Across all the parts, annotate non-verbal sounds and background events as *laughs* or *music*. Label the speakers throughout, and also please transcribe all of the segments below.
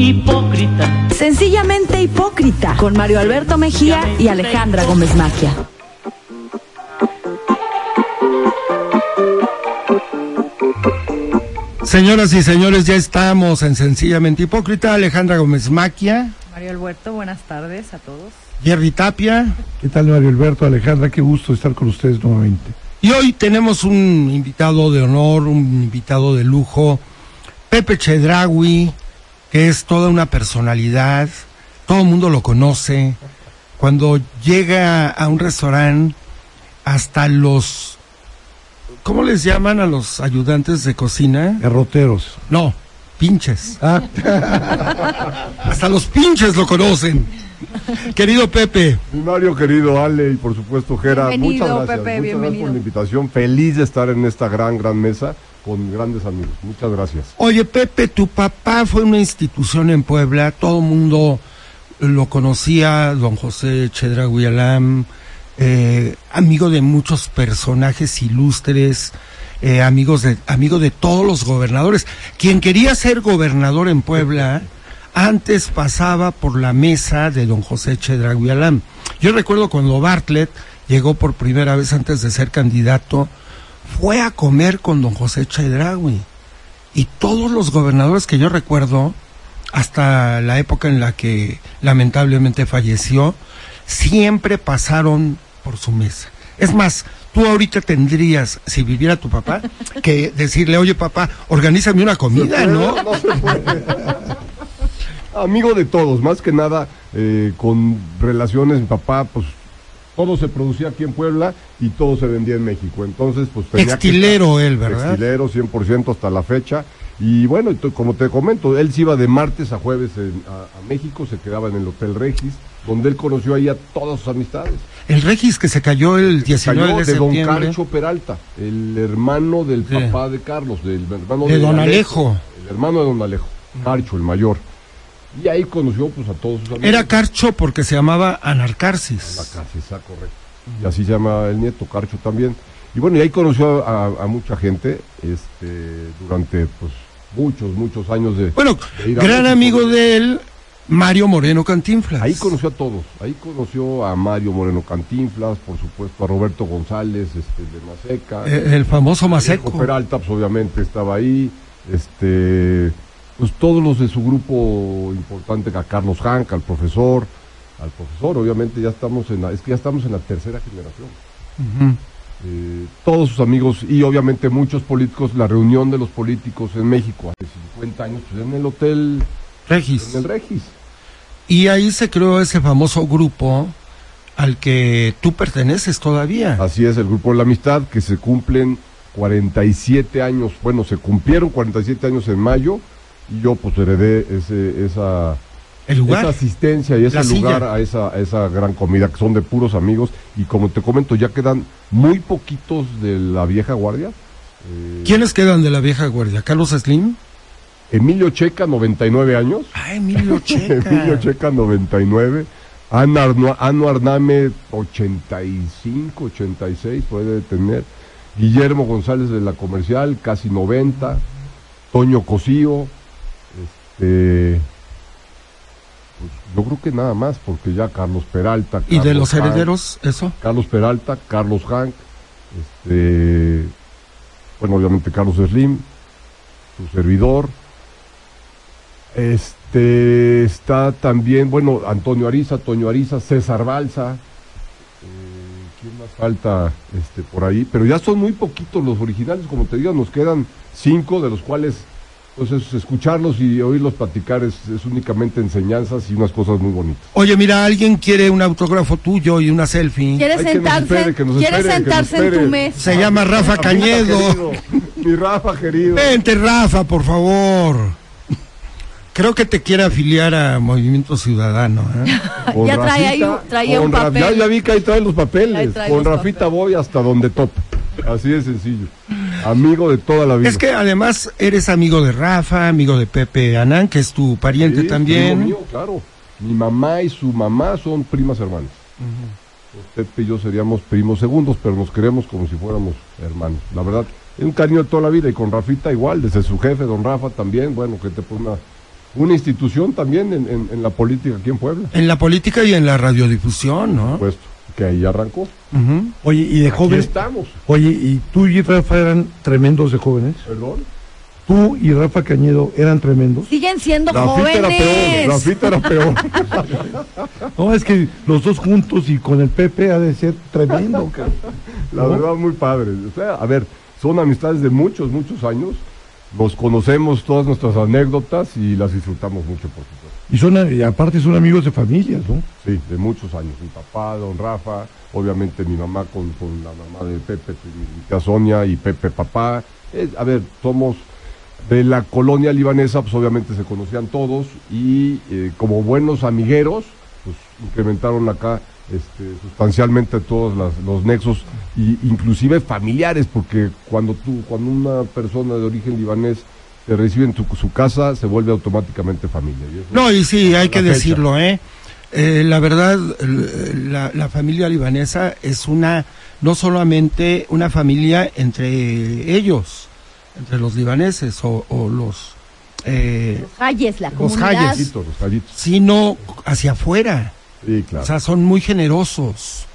Speaker 1: hipócrita.
Speaker 2: Sencillamente hipócrita. Con Mario Alberto Mejía y Alejandra Gómez Maquia.
Speaker 3: Señoras y señores, ya estamos en Sencillamente Hipócrita. Alejandra Gómez Maquia,
Speaker 4: Mario Alberto, buenas tardes a todos.
Speaker 3: Jerry Tapia.
Speaker 5: ¿Qué tal Mario Alberto, Alejandra? Qué gusto estar con ustedes nuevamente.
Speaker 3: Y hoy tenemos un invitado de honor, un invitado de lujo, Pepe Chedraui, que es toda una personalidad, todo el mundo lo conoce. Cuando llega a un restaurante, hasta los, ¿cómo les llaman a los ayudantes de cocina?
Speaker 5: Derroteros.
Speaker 3: No, pinches.
Speaker 5: Ah, *laughs*
Speaker 3: Hasta los pinches lo conocen. Querido Pepe,
Speaker 6: Mi Mario querido Ale y por supuesto Gera,
Speaker 4: Bienvenido,
Speaker 6: muchas gracias.
Speaker 4: Pepe,
Speaker 6: muchas
Speaker 4: bienvenido.
Speaker 6: gracias por la invitación. Feliz de estar en esta gran, gran mesa con grandes amigos. Muchas gracias.
Speaker 3: Oye, Pepe, tu papá fue una institución en Puebla, todo el mundo lo conocía, don José Chedraui Alam, eh, amigo de muchos personajes ilustres, eh, amigos de, amigo de todos los gobernadores. Quien quería ser gobernador en Puebla, antes pasaba por la mesa de don José Chedraui Alam. Yo recuerdo cuando Bartlett llegó por primera vez antes de ser candidato, fue a comer con don José Chedraui. Y todos los gobernadores que yo recuerdo, hasta la época en la que lamentablemente falleció, siempre pasaron por su mesa. Es más, tú ahorita tendrías, si viviera tu papá, *laughs* que decirle, oye papá, organízame una comida, ¿no?
Speaker 6: No se puede. *laughs* Amigo de todos, más que nada eh, con relaciones, mi papá, pues todo se producía aquí en Puebla y todo se vendía en México. Entonces, pues tenía que
Speaker 3: Textilero
Speaker 6: estar-
Speaker 3: él, ¿verdad?
Speaker 6: Textilero, 100% hasta la fecha. Y bueno, como te comento, él se iba de martes a jueves en- a, a México, se quedaba en el Hotel Regis, donde él conoció ahí a todas sus amistades.
Speaker 3: El Regis que se cayó el 19
Speaker 6: Cayó
Speaker 3: de
Speaker 6: de don. Carcho Peralta, el hermano del
Speaker 3: Sí.
Speaker 6: papá de Carlos, del hermano
Speaker 3: De don Alejo.
Speaker 6: El hermano de don Alejo, Carcho, el mayor. Y ahí conoció pues a todos sus amigos.
Speaker 3: Era Carcho porque se llamaba
Speaker 6: La
Speaker 3: Anarcarsis.
Speaker 6: casa, está correcto. Y así se llama el nieto, Carcho también. Y bueno, y ahí conoció a, a mucha gente este, durante pues muchos, muchos años de...
Speaker 3: Bueno,
Speaker 6: de
Speaker 3: gran amigo de él, Mario Moreno Cantinflas.
Speaker 6: Ahí conoció a todos. Ahí conoció a Mario Moreno Cantinflas, por supuesto, a Roberto González este, de Maseca.
Speaker 3: Eh, el famoso Maseco.
Speaker 6: Peralta, pues obviamente estaba ahí. Este, pues todos los de su grupo importante, a Carlos Hank, al profesor, al profesor, obviamente ya estamos en la, es que ya estamos en la tercera generación. Eh, todos sus amigos y obviamente muchos políticos, la reunión de los políticos en México hace 50 años, pues en el hotel,
Speaker 3: Regis.
Speaker 6: en el Regis.
Speaker 3: Y ahí se creó ese famoso grupo al que tú perteneces todavía.
Speaker 6: Así es, el grupo de la amistad, que se cumplen 47 años, bueno, se cumplieron 47 años en mayo, yo pues heredé ese, esa, esa asistencia y ese lugar a esa, a esa gran comida, que son de puros amigos, y como te comento, ya quedan muy poquitos de la vieja guardia. Eh,
Speaker 3: ¿Quiénes quedan de la vieja guardia? ¿Carlos Slim?
Speaker 6: Emilio Checa, 99 años.
Speaker 3: Ah, Emilio *laughs* Checa.
Speaker 6: Emilio Checa, 99. Ana Arname, 85, 86, puede tener. Guillermo González de la Comercial, casi 90. Toño Cosío. Este, pues, yo creo que nada más, porque ya Carlos Peralta.
Speaker 3: ¿Y de los
Speaker 6: Hank,
Speaker 3: herederos, eso?
Speaker 6: Carlos Peralta, Carlos Hank. Este, bueno, obviamente Carlos Slim, su servidor. Este está también, bueno, Antonio Ariza, Toño Ariza, César Balsa. eh, ¿Quién más falta este, por ahí? Pero ya son muy poquitos los originales, como te digo, nos quedan cinco, de los cuales, pues es- escucharlos y oírlos platicar es, es únicamente enseñanzas y unas cosas muy bonitas.
Speaker 3: Oye, mira, alguien quiere un autógrafo tuyo y una selfie.
Speaker 4: ¿Quiere
Speaker 6: Ay, que nos
Speaker 4: sentarse,
Speaker 6: espere, que nos
Speaker 4: ¿quiere
Speaker 6: espere, que nos
Speaker 4: sentarse en tu mesa?
Speaker 3: Se llama Rafa Cañedo.
Speaker 6: mi Rafa querido.
Speaker 3: Vente, Rafa, por favor. Creo que te quiere afiliar a Movimiento Ciudadano. ¿eh?
Speaker 6: Con *laughs*
Speaker 4: Ya trae ahí
Speaker 6: Rafita,
Speaker 4: un- papel.
Speaker 6: Ya, ya vi que ahí trae los papeles.
Speaker 4: trae
Speaker 6: Con
Speaker 4: los
Speaker 6: Rafita
Speaker 4: papeles.
Speaker 6: voy hasta donde tope. Así de sencillo. Amigo de toda la vida.
Speaker 3: Es que además eres amigo de Rafa, amigo de Pepe Anán, que es tu pariente
Speaker 6: Sí,
Speaker 3: también.
Speaker 6: mío, claro. Mi mamá y su mamá son primas hermanas. Pues Pepe y yo seríamos primos segundos, pero nos queremos como si fuéramos hermanos. La verdad, es un cariño de toda la vida. Y con Rafita igual, desde su jefe, don Rafa también. Bueno, que te pone una una institución también en, en- en la política aquí en Puebla,
Speaker 3: En la política y en la radiodifusión, ¿no?
Speaker 6: puesto, que ahí arrancó.
Speaker 5: Oye, y de
Speaker 6: Aquí
Speaker 5: jóvenes.
Speaker 6: estamos.
Speaker 5: Oye, y tú y Rafa eran tremendos de jóvenes.
Speaker 6: Perdón.
Speaker 5: Tú y Rafa Cañedo eran tremendos.
Speaker 4: Siguen siendo
Speaker 6: Rafita era peor,
Speaker 4: jóvenes.
Speaker 6: Rafita era peor. *laughs*
Speaker 5: No, es que los dos juntos y con el Pepe ha de ser tremendo. *laughs*
Speaker 6: La
Speaker 5: ¿No?
Speaker 6: verdad, muy padre. O sea, a ver, son amistades de muchos, muchos años. Nos conocemos todas nuestras anécdotas y las disfrutamos mucho, por supuesto.
Speaker 5: Y son, y aparte son amigos de familias, ¿no?
Speaker 6: Sí, de muchos años. Mi papá, don Rafa, obviamente mi mamá con, con la mamá de Pepe, mi tía Sonia y Pepe papá. Es- a ver, somos de la colonia libanesa, pues obviamente se conocían todos y eh, como buenos amigueros, pues incrementaron acá este, sustancialmente todos los nexos, y, inclusive familiares, porque cuando tú, cuando una persona de origen libanés te recibe en tu- su casa, se vuelve automáticamente familia.
Speaker 3: No, y sí, hay que
Speaker 6: fecha.
Speaker 3: decirlo, ¿eh? Eh, la verdad, la, la familia libanesa es una, no solamente una familia entre ellos, entre los libaneses o, o los, eh,
Speaker 4: Los Hayes, la
Speaker 3: Los
Speaker 4: comunidad.
Speaker 3: Hayes.
Speaker 6: Los
Speaker 3: sino hacia afuera.
Speaker 6: Sí, claro.
Speaker 3: O sea, son muy generosos.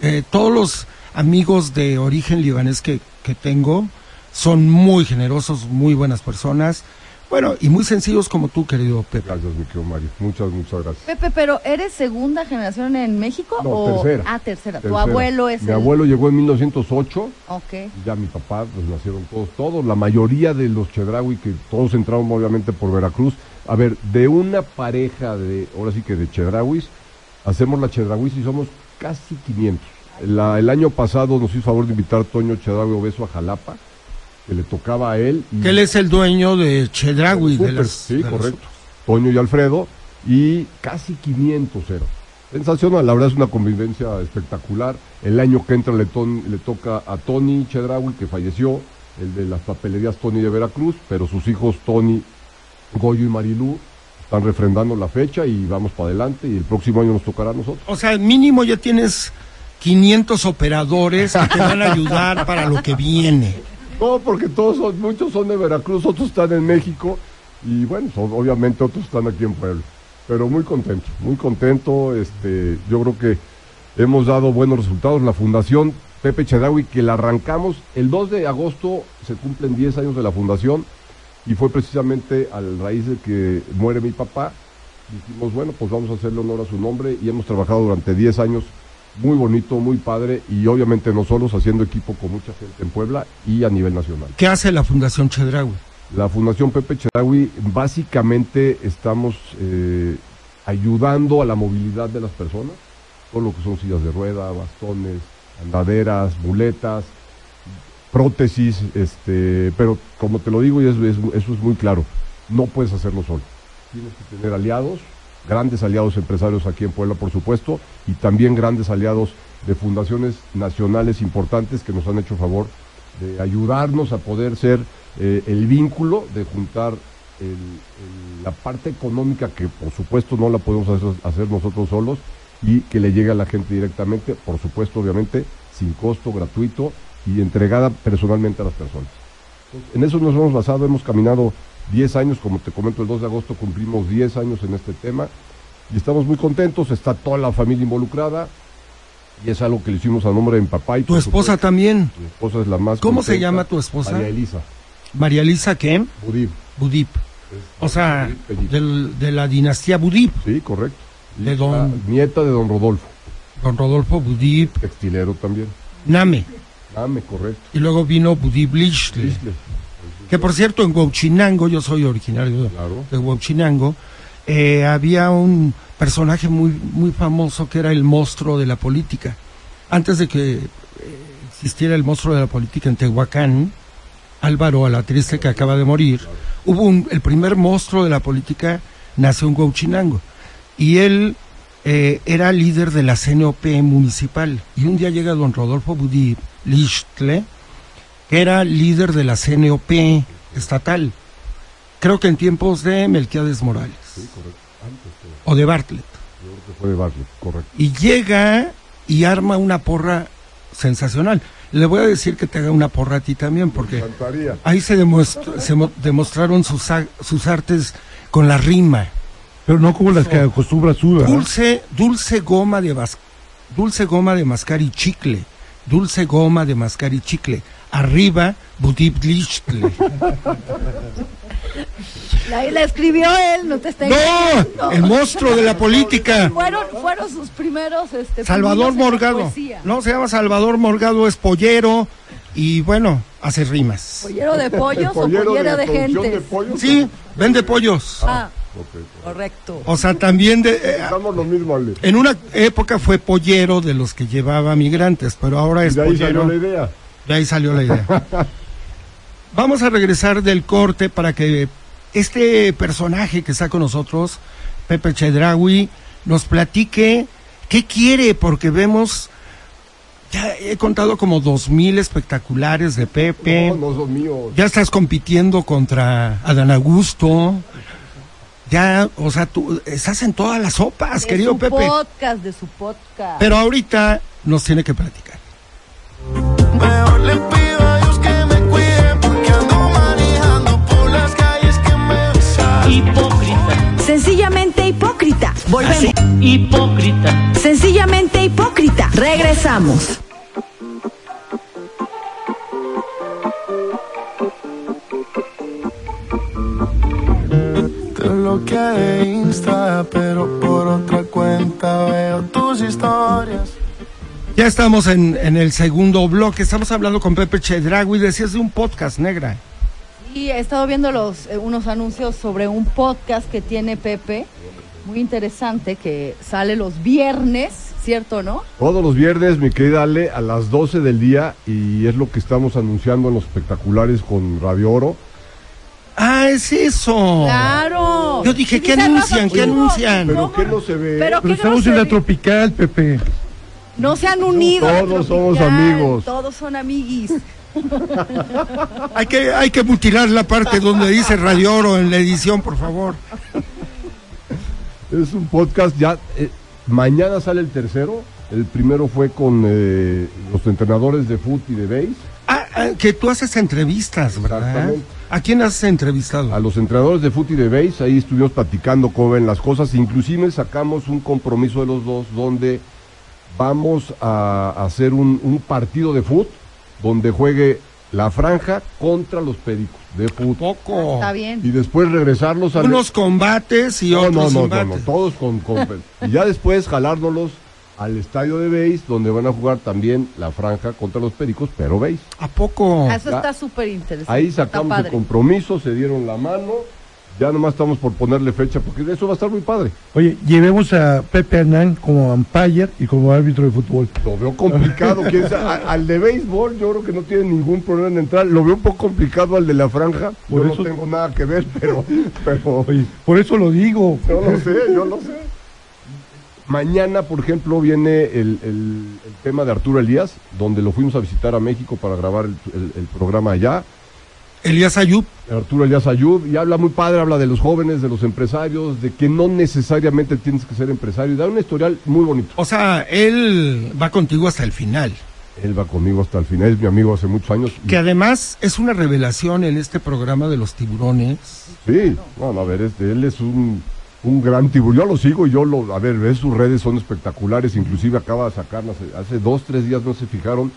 Speaker 3: Eh, todos los amigos de origen libanés que, que tengo son muy generosos, muy buenas personas. Bueno, y muy sencillos como tú, querido Pepe.
Speaker 6: Gracias, mi querido Mario. Muchas, muchas gracias.
Speaker 4: Pepe, pero ¿eres segunda generación en México?
Speaker 6: No,
Speaker 4: o...
Speaker 6: tercera.
Speaker 4: Ah, tercera. Tu abuelo es
Speaker 6: Mi
Speaker 4: el-
Speaker 6: abuelo llegó en 1908,
Speaker 4: Ok.
Speaker 6: ya mi papá, pues nacieron todos, todos, la mayoría de los Chedraui, que todos entraron obviamente por Veracruz. A ver, de una pareja de, ahora sí que de Chedrauis, hacemos la Chedrauis y somos casi 500. La- el año pasado nos hizo favor de invitar Toño Chedraui Obeso a Jalapa, que le tocaba a él. y-
Speaker 3: Que él es el dueño de Chedraui. de las-
Speaker 6: sí,
Speaker 3: de las-
Speaker 6: correcto. Toño y Alfredo, y casi 500 eran. Sensacional, la verdad es una convivencia espectacular. El año que entra le, ton- le toca a Tony Chedraui, que falleció, el de las papelerías Tony de Veracruz, pero sus hijos Tony, Goyo y Marilú están refrendando la fecha y vamos para adelante y el próximo año nos tocará a nosotros.
Speaker 3: O sea, mínimo ya tienes 500 operadores que te van a ayudar para lo que viene.
Speaker 6: No, porque todos son, muchos son de Veracruz, otros están en México y bueno, son- obviamente otros están aquí en Puebla. Pero muy contento, muy contento. Este, yo creo que hemos dado buenos resultados. La Fundación Pepe Chedraui, que la arrancamos el 2 de agosto, se cumplen 10 años de la fundación y fue precisamente a raíz de que muere mi papá. Dijimos, bueno, pues vamos a hacerle honor a su nombre y hemos trabajado durante 10 años muy bonito, muy padre y obviamente no solos, haciendo equipo con mucha gente en Puebla y a nivel nacional.
Speaker 3: ¿Qué hace la Fundación Chedraui?
Speaker 6: La Fundación Pepe Chedraui, básicamente estamos eh, ayudando a la movilidad de las personas, todo lo que son sillas de rueda, bastones, andaderas, muletas, prótesis, este, pero como te lo digo, y eso, es- eso es muy claro, no puedes hacerlo solo. Tienes que tener aliados, grandes aliados empresarios aquí en Puebla, por supuesto, y también grandes aliados de fundaciones nacionales importantes que nos han hecho favor de ayudarnos a poder ser eh, el vínculo de juntar el- la parte económica que por supuesto no la podemos hacer, hacer nosotros solos y que le llegue a la gente directamente, por supuesto obviamente sin costo, gratuito y entregada personalmente a las personas. En eso nos hemos basado, hemos caminado 10 años, como te comento, el 2 de agosto cumplimos 10 años en este tema y estamos muy contentos, está toda la familia involucrada y es algo que le hicimos a nombre de mi papá y
Speaker 3: Tu esposa
Speaker 6: supuesto,
Speaker 3: también.
Speaker 6: mi esposa es la más
Speaker 3: ¿Cómo se llama tu esposa?
Speaker 6: María Elisa
Speaker 3: María Elisa ¿qué?
Speaker 6: Budib.
Speaker 3: Budip. O sea,
Speaker 6: Budip
Speaker 3: del- de la dinastía Budip.
Speaker 6: Sí, correcto.
Speaker 3: De don-
Speaker 6: Nieta de don Rodolfo,
Speaker 3: Don Rodolfo Budip
Speaker 6: textilero también.
Speaker 3: Name.
Speaker 6: Dame, correcto.
Speaker 3: Y luego vino Budip Lichtle. Que por cierto, en Huachinango, yo soy originario de-
Speaker 6: Claro.
Speaker 3: de Huachinango, eh, había un personaje muy, muy famoso que era el monstruo de la política. Antes de que eh, existiera el monstruo de la política en Tehuacán, Álvaro Alatriste, que acaba de morir, hubo un, el primer monstruo de la política nació en Huachinango. Y él eh, era líder de la CNOP municipal. Y un día llega don Rodolfo Budí Lichtle, era líder de la CNOP estatal. Creo que en tiempos de Melquiades Morales
Speaker 6: Sí, correcto. Antes,
Speaker 3: o de Bartlett.
Speaker 6: yo creo que fue de Bartlett, correcto.
Speaker 3: Y llega y arma una porra sensacional. Le voy a decir que te haga una porra a ti también, porque ahí se, demuestra- se mo- demostraron sus, sus artes con la rima.
Speaker 5: Pero no como las que acostumbra su, ¿verdad?
Speaker 3: Dulce, dulce goma de dulce goma de mascar y chicle. Dulce goma de mascar y chicle. Arriba, budiblichle.
Speaker 4: La, la escribió él, no te está
Speaker 3: ¡No! El monstruo de la política.
Speaker 4: Fueron, fueron sus primeros. Este,
Speaker 3: Salvador Morgado. No, se llama Salvador Morgado, es pollero y bueno, hace rimas.
Speaker 4: ¿Pollero de pollos o
Speaker 6: Pollero
Speaker 4: pollera de,
Speaker 6: producción
Speaker 4: gente?
Speaker 6: de pollo.
Speaker 3: Sí, vende pollos.
Speaker 4: Ah,
Speaker 6: Ok.
Speaker 4: correcto.
Speaker 3: O sea, también de, eh,
Speaker 6: lo mismo, Ale.
Speaker 3: en una época fue pollero de los que llevaba migrantes, pero ahora
Speaker 6: Y
Speaker 3: es
Speaker 6: de ahí
Speaker 3: pollero.
Speaker 6: salió la idea.
Speaker 3: De ahí salió la idea. *laughs* Vamos a regresar del corte para que este personaje que está con nosotros, Pepe Chedraui, nos platique qué quiere, porque vemos, ya he contado como dos mil espectaculares de Pepe.
Speaker 6: No, no son míos.
Speaker 3: Ya estás compitiendo contra Adán Augusto. Ya, o sea, tú estás en todas las sopas,
Speaker 4: de
Speaker 3: querido
Speaker 4: su
Speaker 3: Pepe.
Speaker 4: podcast, de su podcast.
Speaker 3: Pero ahorita nos tiene que platicar.
Speaker 2: Sencillamente hipócrita. Volvemos.
Speaker 7: Hipócrita.
Speaker 2: Sencillamente hipócrita. Regresamos.
Speaker 1: Te bloqueé de Insta, pero por otra cuenta veo tus historias.
Speaker 3: Ya estamos en, en el segundo bloque. Estamos hablando con Pepe Chedragui. Decías de un podcast, negra.
Speaker 4: Y he estado viendo los, eh, unos anuncios sobre un podcast que tiene Pepe, muy interesante, que sale los viernes, ¿cierto, no?
Speaker 6: Todos los viernes, mi querida Ale, a las 12 del día, y es lo que estamos anunciando en los espectaculares con Radio Oro.
Speaker 3: Ah, es eso.
Speaker 4: ¡Claro!
Speaker 3: Yo dije, ¿qué anuncian? ¿Qué anuncian?
Speaker 6: Pero
Speaker 4: ¿Cómo
Speaker 6: ¿qué
Speaker 4: no?
Speaker 6: se ve?
Speaker 4: Pero
Speaker 5: Pero
Speaker 4: ¿qué no
Speaker 5: estamos en la tropical, Pepe.
Speaker 4: No se han unido.
Speaker 6: Todos somos amigos.
Speaker 4: Todos son amiguis. *laughs*
Speaker 3: Hay que, hay que mutilar la parte donde dice Radio Oro en la edición, por favor.
Speaker 6: Es un podcast ya. eh, mañana sale el tercero. El primero fue con eh, los entrenadores de fútbol y de base.
Speaker 3: Ah, ah, que tú haces entrevistas, ¿verdad?
Speaker 6: Exactamente.
Speaker 3: ¿A quién has entrevistado?
Speaker 6: A los entrenadores de fútbol y de base. Ahí estuvimos platicando cómo ven las cosas. Inclusive sacamos un compromiso de los dos donde vamos a hacer un, un partido de fútbol donde juegue la franja contra los pericos de fútbol.
Speaker 3: Poco.
Speaker 4: Está bien.
Speaker 6: Y después regresarlos a...
Speaker 3: Unos combates y
Speaker 6: no,
Speaker 3: otros
Speaker 6: no, no, no,
Speaker 3: embates.
Speaker 6: no, todos con, con- *laughs* y ya después jalárnoslos al estadio de base donde van a jugar también la franja contra los pericos, pero base.
Speaker 3: ¿A poco?
Speaker 4: Ah, Eso
Speaker 6: Ya.
Speaker 4: está súper interesante.
Speaker 6: Ahí sacamos el compromiso, se dieron la mano, ya nomás estamos por ponerle fecha porque eso va a estar muy padre.
Speaker 5: Oye, llevemos a Pepe Hernán como umpire y como árbitro de fútbol.
Speaker 6: Lo veo complicado, quién sabe, a- al de béisbol yo creo que no tiene ningún problema en entrar, lo veo un poco complicado al de la franja,
Speaker 5: Por
Speaker 6: yo
Speaker 5: eso-
Speaker 6: no tengo nada que ver, pero, pero
Speaker 5: Oye, por eso lo digo.
Speaker 6: Yo lo sé, yo lo sé. Mañana, por ejemplo, viene el, el- el tema de Arturo Elías, donde lo fuimos a visitar a México para grabar el, el- el programa allá.
Speaker 3: Elías Ayub.
Speaker 6: Arturo Elías Ayub, y habla muy padre, habla de los jóvenes, de los empresarios, de que no necesariamente tienes que ser empresario, y da un historial muy bonito.
Speaker 3: O sea, él va contigo hasta el final.
Speaker 6: Él va conmigo hasta el final, es mi amigo hace muchos años.
Speaker 3: Que además es una revelación en este programa de los tiburones.
Speaker 6: Sí, no, no, a ver, este, él es un, un gran tiburón. Yo lo sigo y yo lo, a ver, ves sus redes son espectaculares. Inclusive acaba de sacar, no sé, hace dos, tres días no se fijaron,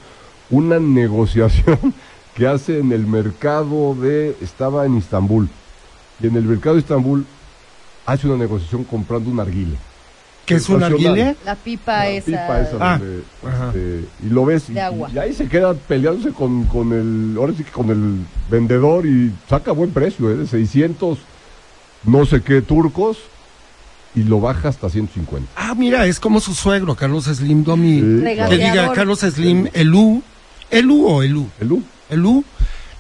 Speaker 6: una *laughs* negociación que hace en el mercado de, estaba en Istambul. Y en el mercado de Istambul hace una negociación comprando un arguile.
Speaker 3: que es un arguile?
Speaker 4: La pipa
Speaker 6: La
Speaker 4: esa.
Speaker 6: pipa esa
Speaker 3: Ah,
Speaker 6: donde, este, y lo ves y,
Speaker 4: De agua.
Speaker 6: y ahí se queda peleándose con, con el ahora sí que con el vendedor y saca buen precio ¿eh? de 600 no sé qué turcos y lo baja hasta 150
Speaker 3: Ah, mira, es como su suegro, Carlos Slim Domi.
Speaker 6: Sí,
Speaker 3: Que diga Carlos Slim, Elú. Elú o Elú.
Speaker 6: el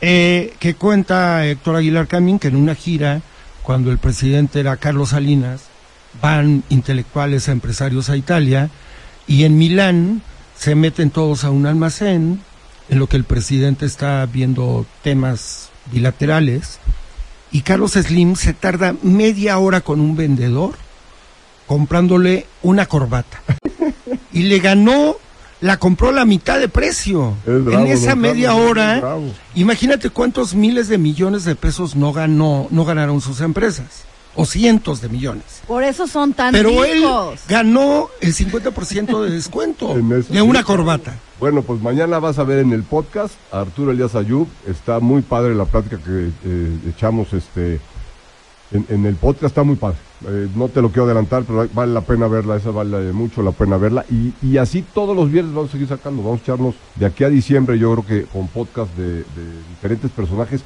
Speaker 3: Eh, que cuenta Héctor Aguilar Camín que en una gira, cuando el presidente era Carlos Salinas, van intelectuales, empresarios a Italia y en Milán se meten todos a un almacén en lo que el presidente está viendo temas bilaterales y Carlos Slim se tarda media hora con un vendedor comprándole una corbata. Y le ganó la compró la mitad de precio
Speaker 6: Es bravo,
Speaker 3: en esa media hora imagínate cuántos miles de millones de pesos no ganó no ganaron sus empresas o cientos de millones.
Speaker 4: Por eso son tan
Speaker 3: Pero él
Speaker 4: ricos.
Speaker 3: ganó el 50% de descuento *laughs* de
Speaker 6: sí.
Speaker 3: una corbata.
Speaker 6: Bueno, pues mañana vas a ver en el podcast a Arturo Elías Ayub. Está muy padre la plática que eh, echamos este en, en el podcast, está muy padre. Eh, no te lo quiero adelantar, pero vale la pena verla, esa vale mucho la pena verla. Y, y así todos los viernes vamos a seguir sacando, vamos a echarnos de aquí a diciembre, yo creo que con podcast de, de diferentes personajes.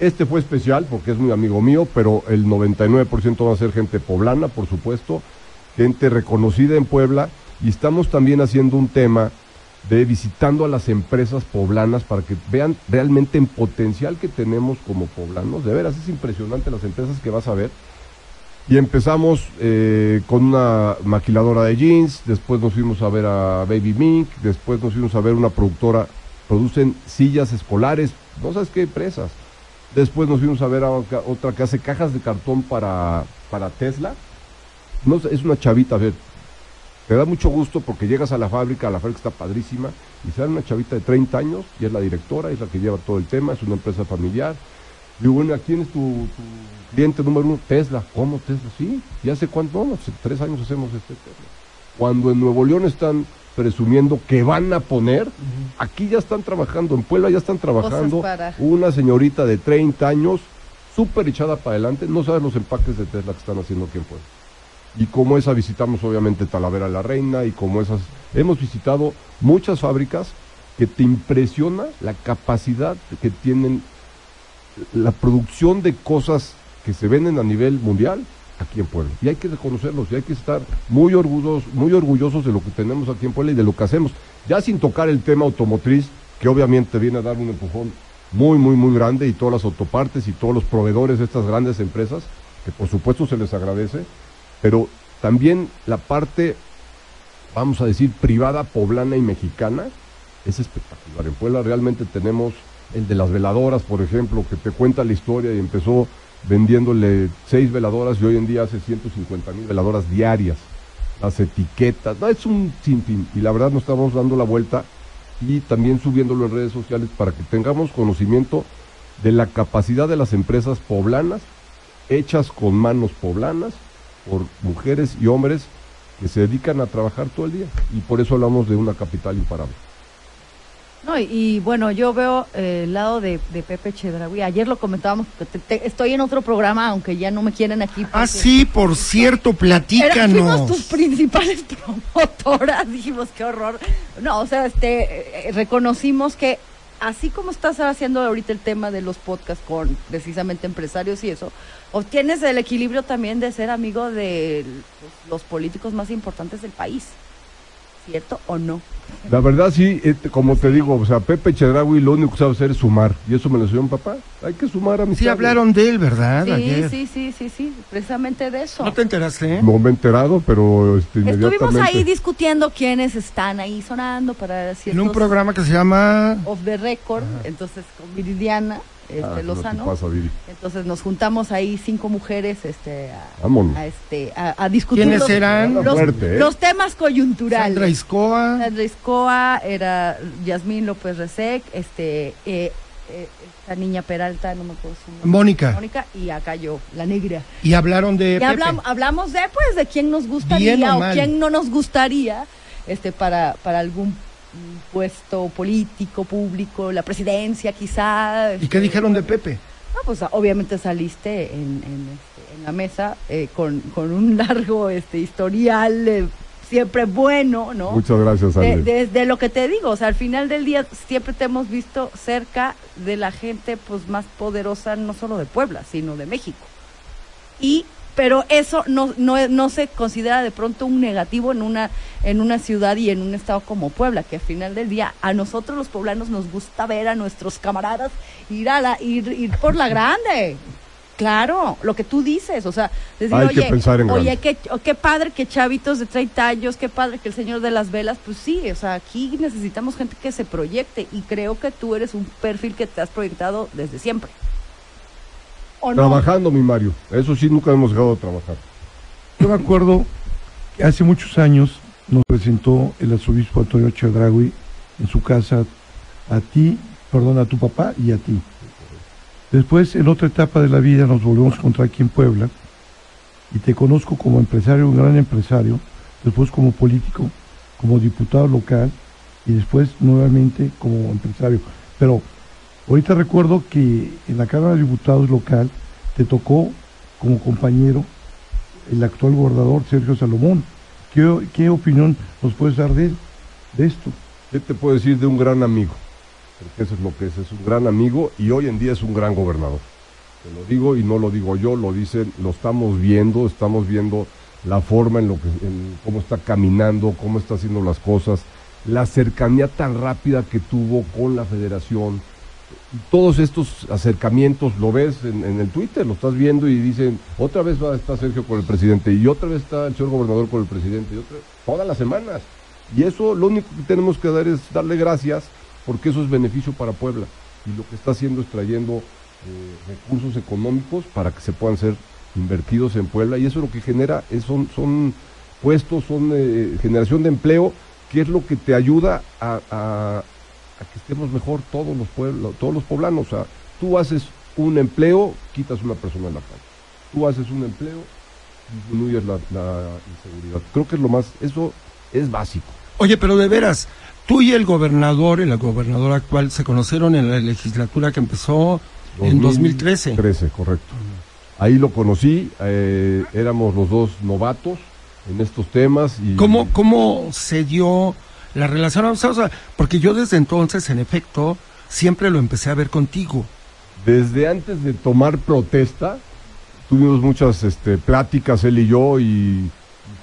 Speaker 6: Este fue especial porque es muy amigo mío, pero el 99% va a ser gente poblana, por supuesto, gente reconocida en Puebla. Y estamos también haciendo un tema de visitando a las empresas poblanas para que vean realmente el potencial que tenemos como poblanos. De veras, es impresionante las empresas que vas a ver. Y empezamos eh, con una maquiladora de jeans, después nos fuimos a ver a Baby Mink, después nos fuimos a ver una productora, producen sillas escolares, no sabes qué empresas. Después nos fuimos a ver a otra que hace cajas de cartón para, para Tesla. No, es una chavita, a ver, te da mucho gusto porque llegas a la fábrica, la fábrica está padrísima, y sale una chavita de 30 años, y es la directora, es la que lleva todo el tema, es una empresa familiar. Digo, bueno, ¿quién es tu, tu cliente número uno? Tesla. ¿Cómo Tesla? Sí, ¿y hace cuánto? No, hace tres años hacemos este Tesla. Cuando en Nuevo León están presumiendo que van a poner, aquí ya están trabajando, en Puebla ya están trabajando
Speaker 4: para-
Speaker 6: una señorita de 30 años, súper echada para adelante, no sabes los empaques de Tesla que están haciendo aquí en Puebla. Y como esa visitamos obviamente Talavera la Reina y como esas, hemos visitado muchas fábricas que te impresiona la capacidad que tienen la producción de cosas que se venden a nivel mundial aquí en Puebla. Y hay que reconocerlos y hay que estar muy orgullosos, muy orgullosos de lo que tenemos aquí en Puebla y de lo que hacemos. Ya sin tocar el tema automotriz, que obviamente viene a dar un empujón muy, muy, muy grande y todas las autopartes y todos los proveedores de estas grandes empresas, que por supuesto se les agradece, pero también la parte, vamos a decir, privada, poblana y mexicana, es espectacular. En Puebla realmente tenemos el de las veladoras, por ejemplo, que te cuenta la historia y empezó vendiéndole seis veladoras y hoy en día hace 150 mil veladoras diarias. Las etiquetas, no, es un sinfín. Y la verdad nos estamos dando la vuelta y también subiéndolo en redes sociales para que tengamos conocimiento de la capacidad de las empresas poblanas, hechas con manos poblanas, por mujeres y hombres que se dedican a trabajar todo el día. Y por eso hablamos de una capital imparable.
Speaker 4: No, y, y bueno, yo veo eh, el lado de, de Pepe Chedraui. Ayer lo comentábamos, te- te- estoy en otro programa, aunque ya no me quieren aquí.
Speaker 3: Ah, sí, por cierto,
Speaker 4: Era- fuimos tus
Speaker 3: platícanos.
Speaker 4: principales *laughs* promotoras, dijimos, qué horror. No, o sea, este, eh, reconocimos que así como estás haciendo ahorita el tema de los podcasts con precisamente empresarios y eso, obtienes el equilibrio también de ser amigo de los políticos más importantes del país. ¿Cierto o no?
Speaker 6: La verdad sí, eh, te- como te digo, o sea, Pepe Chedraui lo único que sabe hacer es sumar. Y eso me lo enseñó mi papá. Hay que sumar a mis
Speaker 3: Sí, hablaron de él, ¿verdad?
Speaker 4: Sí,
Speaker 3: Ayer.
Speaker 4: sí, sí, sí, sí, precisamente de eso.
Speaker 3: ¿No te enteraste?
Speaker 6: No me he enterado, pero este,
Speaker 4: Estuvimos
Speaker 6: inmediatamente.
Speaker 4: ahí discutiendo quiénes están ahí sonando para
Speaker 3: En
Speaker 4: ciertos
Speaker 3: un programa que se llama...
Speaker 4: off the record, entonces con Viridiana este,
Speaker 6: Ah, no te
Speaker 4: Lozano.
Speaker 6: pasa.
Speaker 4: Entonces nos juntamos ahí cinco mujeres este, a, este, a, a discutir
Speaker 3: ¿Quiénes
Speaker 4: los,
Speaker 3: eran?
Speaker 4: los,
Speaker 6: ¿eh?
Speaker 4: los temas coyunturales.
Speaker 3: Sandra Iscoa.
Speaker 4: Sandra Iscoa, era Yasmín López Resec, este, eh, eh, esta niña Peralta, no me acuerdo su nombre.
Speaker 3: Mónica.
Speaker 4: Mónica, y acá yo, la negra.
Speaker 3: Y hablaron de
Speaker 4: Y
Speaker 3: Pepe.
Speaker 4: hablamos, hablamos de pues de quién nos gustaría
Speaker 3: Bien o
Speaker 4: o, quién no nos gustaría este para para algún puesto político, público, la presidencia quizá.
Speaker 3: ¿Y
Speaker 4: este,
Speaker 3: qué dijeron de Pepe?
Speaker 4: No, pues obviamente saliste en, en, este, en la mesa eh, con, con un *laughs* largo este historial eh, siempre bueno, ¿no?
Speaker 6: Muchas gracias,
Speaker 4: de,
Speaker 6: Ale.
Speaker 4: de- de lo que te digo, o sea, al final del día siempre te hemos visto cerca de la gente pues más poderosa, no solo de Puebla, sino de México. Y, pero eso no, no, no se considera de pronto un negativo en una, en una ciudad y en un estado como Puebla, que al final del día a nosotros los poblanos nos gusta ver a nuestros camaradas ir a la, ir, ir por la grande. Claro, lo que tú dices, o sea, decir,
Speaker 6: Hay que
Speaker 4: oye,
Speaker 6: pensar en
Speaker 4: oye, qué padre que chavitos de 30 años, qué padre que el señor de las velas, pues sí, o sea, aquí necesitamos gente que se proyecte y creo que tú eres un perfil que te has proyectado desde siempre. ¿O no?
Speaker 6: Trabajando, mi Mario. Eso sí, nunca hemos dejado de trabajar.
Speaker 5: Yo me acuerdo que hace muchos años nos presentó el arzobispo Antonio Chedragui en su casa a ti, perdón, a tu papá y a ti. Después, en otra etapa de la vida, nos volvemos a encontrar aquí en Puebla y te conozco como empresario, un gran empresario, después como político, como diputado local y después nuevamente como empresario. Pero ahorita recuerdo que en la Cámara de Diputados local te tocó como compañero el actual gobernador Sergio Salomón. ¿Qué, opinión nos puedes dar de, de esto?
Speaker 6: ¿Qué te puedo decir de un gran amigo? Porque eso es lo que es, es un gran amigo y hoy en día es un gran gobernador. Te lo digo y no lo digo yo, lo dicen, lo estamos viendo, estamos viendo la forma en lo que, en cómo está caminando, cómo está haciendo las cosas, la cercanía tan rápida que tuvo con la federación. Todos estos acercamientos lo ves en, el Twitter, lo estás viendo y dicen, otra vez va a estar Sergio con el presidente y otra vez está el señor gobernador con el presidente y otra todas las semanas. Y eso lo único que tenemos que dar es darle gracias porque eso es beneficio para Puebla. Y lo que está haciendo es trayendo eh, recursos económicos para que se puedan ser invertidos en Puebla y eso lo que genera es, son, son puestos, son eh, generación de empleo, que es lo que te ayuda a- a que estemos mejor todos los pueblos, todos los poblanos. O sea, tú haces un empleo, quitas una persona en la calle. Tú haces un empleo, disminuyes la, la inseguridad. Creo que es lo más, eso es básico.
Speaker 3: Oye, pero de veras, tú y el gobernador, el gobernador actual, se conocieron en la legislatura que empezó en 2013.
Speaker 6: 13, correcto. Ahí lo conocí, eh, éramos los dos novatos en estos temas. Y
Speaker 3: ¿Cómo, ¿Cómo se dio la relación? Sea, porque yo desde entonces, en efecto, siempre lo empecé a ver contigo.
Speaker 6: Desde antes de tomar protesta, tuvimos muchas este, pláticas él y yo y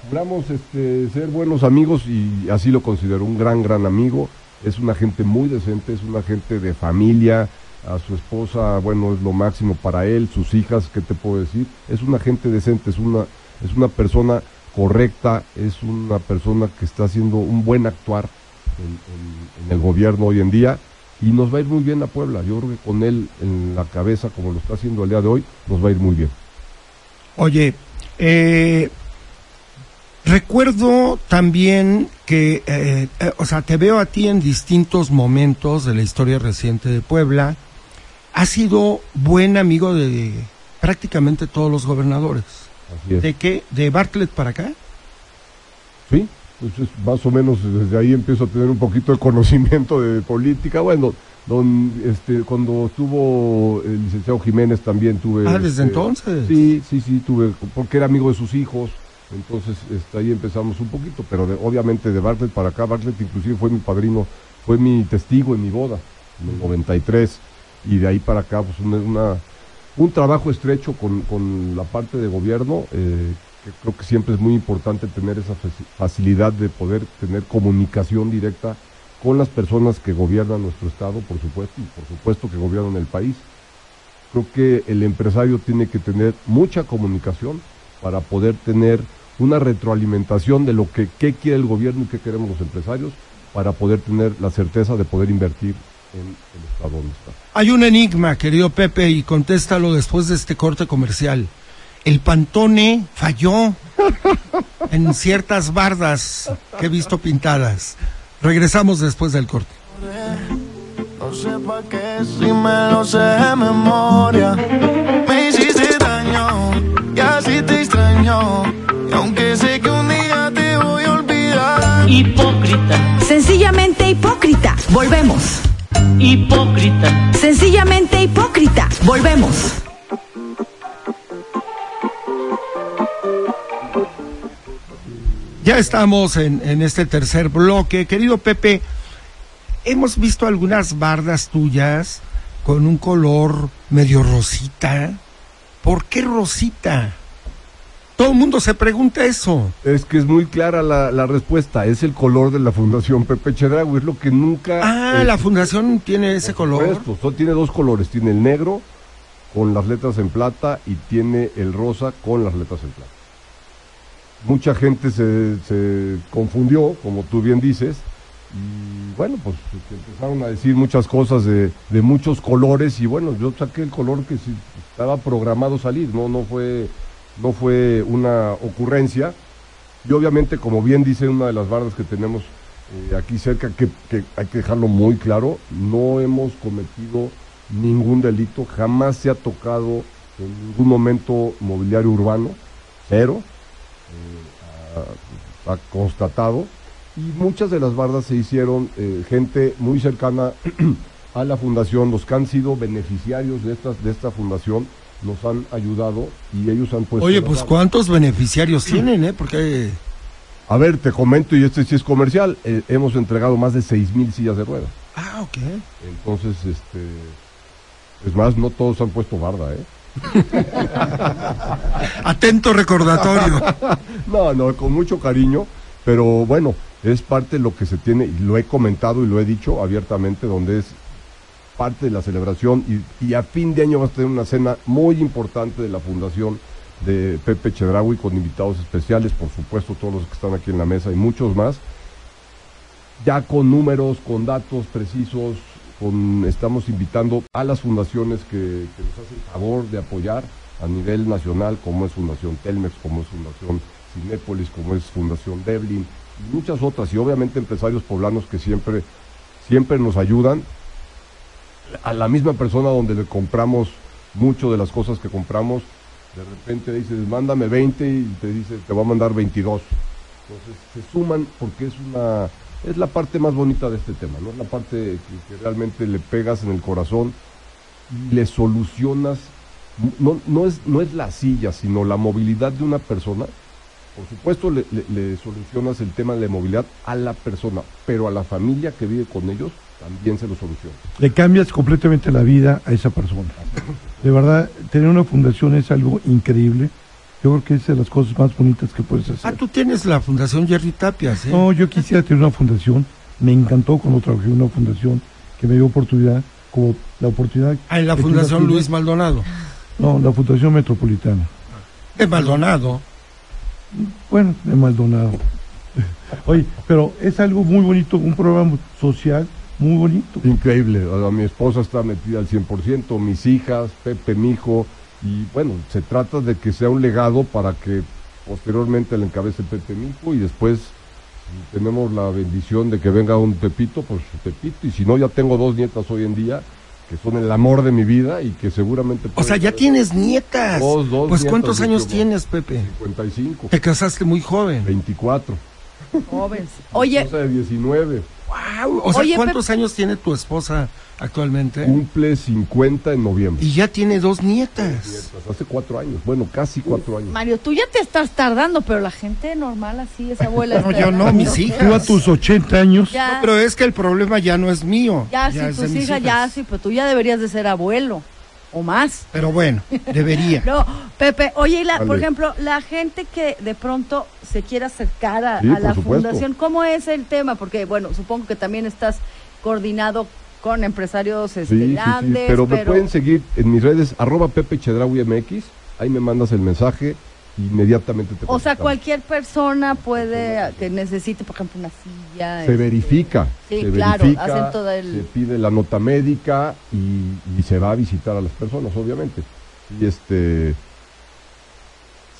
Speaker 6: juramos este, ser buenos amigos y así lo considero, un gran, gran amigo. Es una gente muy decente, es una gente de familia, a su esposa, bueno, es lo máximo para él, sus hijas, ¿qué te puedo decir? Es una gente decente, es una, es una persona correcta, es una persona que está haciendo un buen actuar en, el gobierno hoy en día y nos va a ir muy bien a Puebla. Yo creo que con él en la cabeza, como lo está haciendo el día de hoy, nos va a ir muy bien.
Speaker 3: Oye, eh, recuerdo también que, eh, eh, o sea, te veo a ti en distintos momentos de la historia reciente de Puebla. Has sido buen amigo de prácticamente todos los gobernadores. ¿De qué? ¿De Bartlett para acá?
Speaker 6: Sí, pues es más o menos desde ahí empiezo a tener un poquito de conocimiento de política. Bueno, don, este, cuando estuvo el licenciado Jiménez también tuve.
Speaker 3: Ah, desde
Speaker 6: este,
Speaker 3: entonces.
Speaker 6: Sí, sí, sí, tuve, porque era amigo de sus hijos. Entonces, este, ahí empezamos un poquito, pero de- obviamente de Bartlett para acá, Bartlett inclusive fue mi padrino, fue mi testigo en mi boda, en el 93, y de ahí para acá, pues una, una- un trabajo estrecho con, con la parte de gobierno, eh, que creo que siempre es muy importante tener esa faci- facilidad de poder tener comunicación directa con las personas que gobiernan nuestro estado, por supuesto, y por supuesto que gobiernan el país. Creo que el empresario tiene que tener mucha comunicación para poder tener una retroalimentación de lo que qué quiere el gobierno y qué queremos los empresarios para poder tener la certeza de poder invertir en el estado donde está.
Speaker 3: Hay un enigma, querido Pepe, y contéstalo después de este corte comercial. El Pantone falló *laughs* en ciertas bardas que he visto pintadas. Regresamos después del corte.
Speaker 1: No sé pa' qué si me lo sé de memoria. Me hiciste daño y así te extraño. Y aunque sé que un día te voy a olvidar.
Speaker 2: Hipócrita, sencillamente hipócrita. Volvemos.
Speaker 7: Hipócrita,
Speaker 2: Sencillamente hipócrita. Volvemos.
Speaker 3: Ya estamos en, en este tercer bloque. Querido Pepe, hemos visto algunas bardas tuyas con un color medio rosita. ¿Por qué rosita? Todo el mundo se pregunta eso.
Speaker 6: Es que es muy clara la, la respuesta, es el color de la Fundación Pepe Chedrago, es lo que nunca...
Speaker 3: Ah, la fundación tiene ese color.
Speaker 6: supuesto, so- tiene dos colores, tiene el negro con las letras en plata y tiene el rosa con las letras en plata. Mucha gente se, se confundió, como tú bien dices, y bueno, pues empezaron a decir muchas cosas de, de muchos colores y bueno, yo saqué el color que estaba programado salir, no, no fue, no fue una ocurrencia. Y obviamente, como bien dice una de las bardas que tenemos eh, aquí cerca, que, hay que dejarlo muy claro, no hemos cometido ningún delito, jamás se ha tocado en ningún momento mobiliario urbano, cero, eh, ha, constatado, y muchas de las bardas se hicieron eh, gente muy cercana *clears throat* a la fundación, los que han sido beneficiarios de esta, de esta fundación, nos han ayudado y ellos han puesto...
Speaker 3: Oye, pues. ¿cuántos beneficiarios tienen, eh? Porque
Speaker 6: A ver, te comento, y este sí es comercial, eh, hemos entregado más de seis mil sillas de ruedas.
Speaker 3: Ah, ok.
Speaker 6: Entonces, este... Es más, no todos han puesto barda, ¿eh? *laughs*
Speaker 3: Atento recordatorio. *laughs*
Speaker 6: No, no, con mucho cariño, pero bueno, es parte de lo que se tiene, y lo he comentado y lo he dicho abiertamente, donde es parte de la celebración y, a fin de año vas a tener una cena muy importante de la fundación de Pepe Chedraui con invitados especiales, por supuesto todos los que están aquí en la mesa y muchos más, ya con números, con datos precisos, con, estamos invitando a las fundaciones que, que nos hacen favor de apoyar a nivel nacional, como es Fundación Telmex, como es Fundación Cinépolis, como es Fundación Devlin, y muchas otras, y obviamente empresarios poblanos que siempre, siempre nos ayudan. A la misma persona donde le compramos mucho de las cosas que compramos, de repente dices, mándame 20 y te dice, te voy a mandar 22. Entonces se suman porque es una es la parte más bonita de este tema, ¿no? Es la parte que, que realmente le pegas en el corazón y le solucionas no, no es no es la silla, sino la movilidad de una persona. Por supuesto le, le- le solucionas el tema de la movilidad a la persona, pero a la familia que vive con ellos también se lo soluciona.
Speaker 5: Le cambias completamente la vida a esa persona. De verdad, tener una fundación es algo increíble. Yo creo que es de las cosas más bonitas que puedes hacer.
Speaker 3: Ah, tú tienes la Fundación Jerry Tapias, ¿eh?
Speaker 5: No, yo quisiera tener una fundación. Me encantó cuando trabajé en una fundación que me dio oportunidad, como la oportunidad.
Speaker 3: Ah, en la Fundación. Luis Maldonado.
Speaker 5: No, la Fundación Metropolitana.
Speaker 3: De Maldonado.
Speaker 5: Bueno, de Maldonado. Oye, pero es algo muy bonito, un programa social muy bonito.
Speaker 6: Increíble, a mi esposa está metida al 100%, mis hijas, Pepe, mi hijo, y bueno, se trata de que sea un legado para que posteriormente le encabece Pepe, mi hijo, y después si tenemos la bendición de que venga un Pepito, pues Pepito, y si no, ya tengo dos nietas hoy en día, que son el amor de mi vida y que seguramente...
Speaker 3: O sea, ya tienes nietas.
Speaker 6: Dos, dos
Speaker 3: pues ¿cuántos años tienes, Pepe?
Speaker 6: 55,
Speaker 3: Te casaste muy joven.
Speaker 6: 24,
Speaker 4: Jóvenes. Oye,
Speaker 6: esposa de 19,
Speaker 3: Wow. O sea,
Speaker 4: Oye,
Speaker 3: ¿cuántos años tiene tu esposa actualmente?
Speaker 6: cumple 50 en noviembre.
Speaker 3: Y ya tiene dos nietas.
Speaker 6: Nietas, Hace cuatro años, bueno, casi cuatro años.
Speaker 4: Mario, tú ya te estás tardando, pero la gente normal así, esa abuela.
Speaker 3: No, yo no, mis hijas.
Speaker 5: Tú a tus 80 años,
Speaker 4: Ya,
Speaker 3: No, pero es que el problema ya no es mío.
Speaker 4: ya,
Speaker 3: es
Speaker 4: sí, tus
Speaker 3: mis
Speaker 4: hijas, ya, sí, pero tú ya deberías de ser abuelo o más.
Speaker 3: Pero bueno, debería. *laughs*
Speaker 4: No, Pepe, oye, y la, por ejemplo, la gente que de pronto se quiere acercar a,
Speaker 6: Sí,
Speaker 4: a la
Speaker 6: supuesto.
Speaker 4: fundación, ¿cómo es el tema? Porque, bueno, supongo que también estás coordinado con empresarios este,
Speaker 6: Sí, sí, sí,
Speaker 4: grandes,
Speaker 6: pero
Speaker 4: pero,
Speaker 6: me pueden seguir en mis redes, arroba Pepe Chedraui MX, ahí me mandas el mensaje, inmediatamente te
Speaker 4: o sea, cualquier persona puede, que necesite, por ejemplo, una silla.
Speaker 6: Se
Speaker 4: este,
Speaker 6: verifica,
Speaker 4: Sí,
Speaker 6: se
Speaker 4: claro,
Speaker 6: verifica,
Speaker 4: hacen todo el-
Speaker 6: se pide la nota médica y, y se va a visitar a las personas, obviamente. Y este...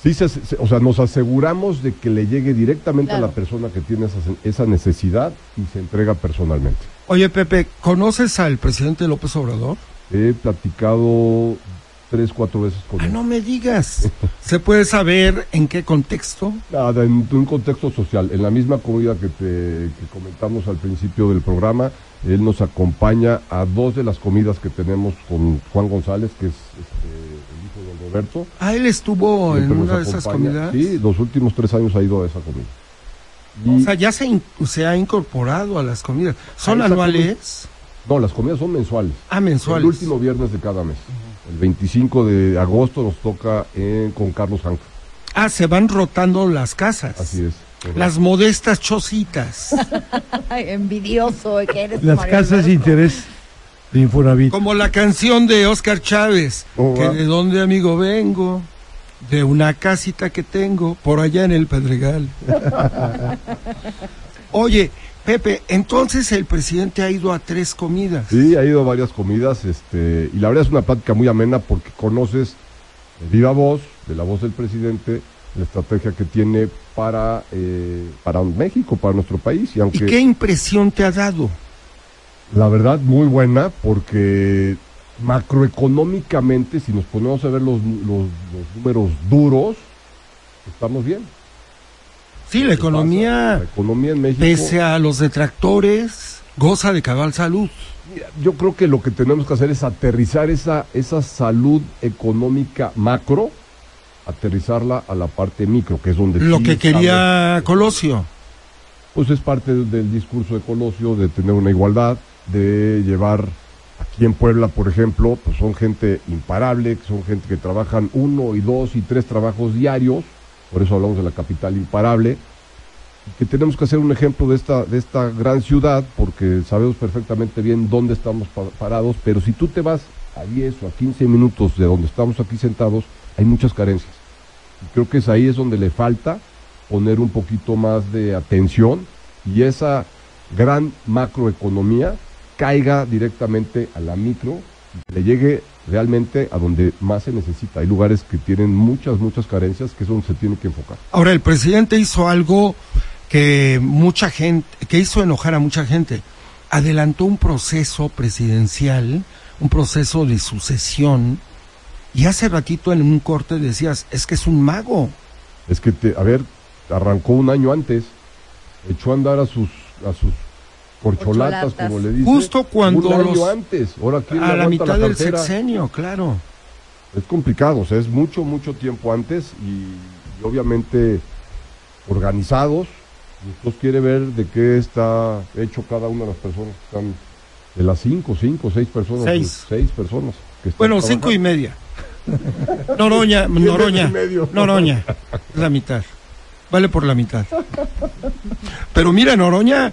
Speaker 6: Sí, se- se- o sea, nos aseguramos de que le llegue directamente a la persona que tiene esa, esa necesidad y se entrega personalmente.
Speaker 3: Oye, Pepe, ¿conoces al presidente López Obrador?
Speaker 6: He platicado tres, cuatro veces con
Speaker 3: Ah,
Speaker 6: él.
Speaker 3: no me digas. *laughs* ¿Se puede saber en qué contexto?
Speaker 6: Nada, en un contexto social. En la misma comida que, te, que comentamos al principio del programa, él nos acompaña a dos de las comidas que tenemos con Juan González, que es este, el hijo de don Roberto.
Speaker 3: Ah, él estuvo en una de esas comidas.
Speaker 6: Sí, los últimos tres años ha ido a esa comida.
Speaker 3: O sea, ya se, in- se ha incorporado a las comidas. ¿Son
Speaker 6: A esa
Speaker 3: anuales?
Speaker 6: no, las comidas son mensuales.
Speaker 3: Ah, mensuales.
Speaker 6: El último viernes de cada mes. El 25 de agosto nos toca en- con Carlos Hank.
Speaker 3: Ah, se van rotando las casas.
Speaker 6: Así es.
Speaker 3: Las modestas chocitas. *laughs*
Speaker 4: Ay, envidioso que eres
Speaker 5: las
Speaker 4: Mario
Speaker 5: casas
Speaker 4: Alberto.
Speaker 5: interés de Infonavit.
Speaker 3: Como la canción de Oscar Chávez.
Speaker 6: ¿Cómo
Speaker 3: que de dónde, amigo, vengo. De una casita que tengo por allá en el Pedregal. *laughs* Oye, Pepe, entonces el presidente ha ido a tres comidas.
Speaker 6: Sí, ha ido a varias comidas, este, y la verdad es una plática muy amena porque conoces de viva voz, de la voz del presidente, la estrategia que tiene para, eh, para México, para nuestro país. Y
Speaker 3: ¿Y
Speaker 6: aunque
Speaker 3: qué impresión te ha dado?
Speaker 6: La verdad muy buena, porque macroeconómicamente, si nos ponemos a ver los, los- los números duros, estamos bien.
Speaker 3: Sí, la economía,
Speaker 6: La economía en México.
Speaker 3: pese a los detractores, goza de cabal salud.
Speaker 6: Yo creo que lo que tenemos que hacer es aterrizar esa, esa salud económica macro, aterrizarla a la parte micro, que es donde
Speaker 3: Lo
Speaker 6: sí
Speaker 3: que quería Colosio.
Speaker 6: Pues es parte del discurso de Colosio, de tener una igualdad, de llevar aquí en Puebla, por ejemplo, pues son gente imparable, son gente que trabajan uno y dos y tres trabajos diarios, por eso hablamos de la capital imparable, y que tenemos que hacer un ejemplo de esta, de esta gran ciudad, porque sabemos perfectamente bien dónde estamos pa- parados, pero si tú te vas a 10 o a 15 minutos de donde estamos aquí sentados, hay muchas carencias. Y creo que es ahí es donde le falta poner un poquito más de atención y esa gran macroeconomía caiga directamente a la micro le llegue realmente a donde más se necesita. Hay lugares que tienen muchas, muchas carencias que es donde se tiene que enfocar.
Speaker 3: Ahora, el presidente hizo algo que mucha gente, que hizo enojar a mucha gente. Adelantó un proceso presidencial, un proceso de sucesión, y hace ratito en un corte decías, es que es un mago.
Speaker 6: Es que, te, a ver, arrancó un año antes, echó a andar a sus, a sus corcholatas,
Speaker 4: Corcholatas.
Speaker 6: como le dice.
Speaker 3: Justo cuando
Speaker 6: un año
Speaker 3: los-
Speaker 6: antes. Ahora, ¿quién le
Speaker 3: A la mitad del sexenio, claro.
Speaker 6: Es complicado, o sea, es mucho, mucho tiempo antes y, y obviamente organizados. Y usted quiere ver de qué está hecho cada una de las personas que están, de las cinco, cinco, seis personas.
Speaker 3: Seis.
Speaker 6: seis personas. Que están
Speaker 3: Bueno, cinco y media. *laughs* Noroña, *laughs* Noroña,
Speaker 6: y medio.
Speaker 3: Noroña, la mitad. Vale por la mitad. Pero mira, Noroña,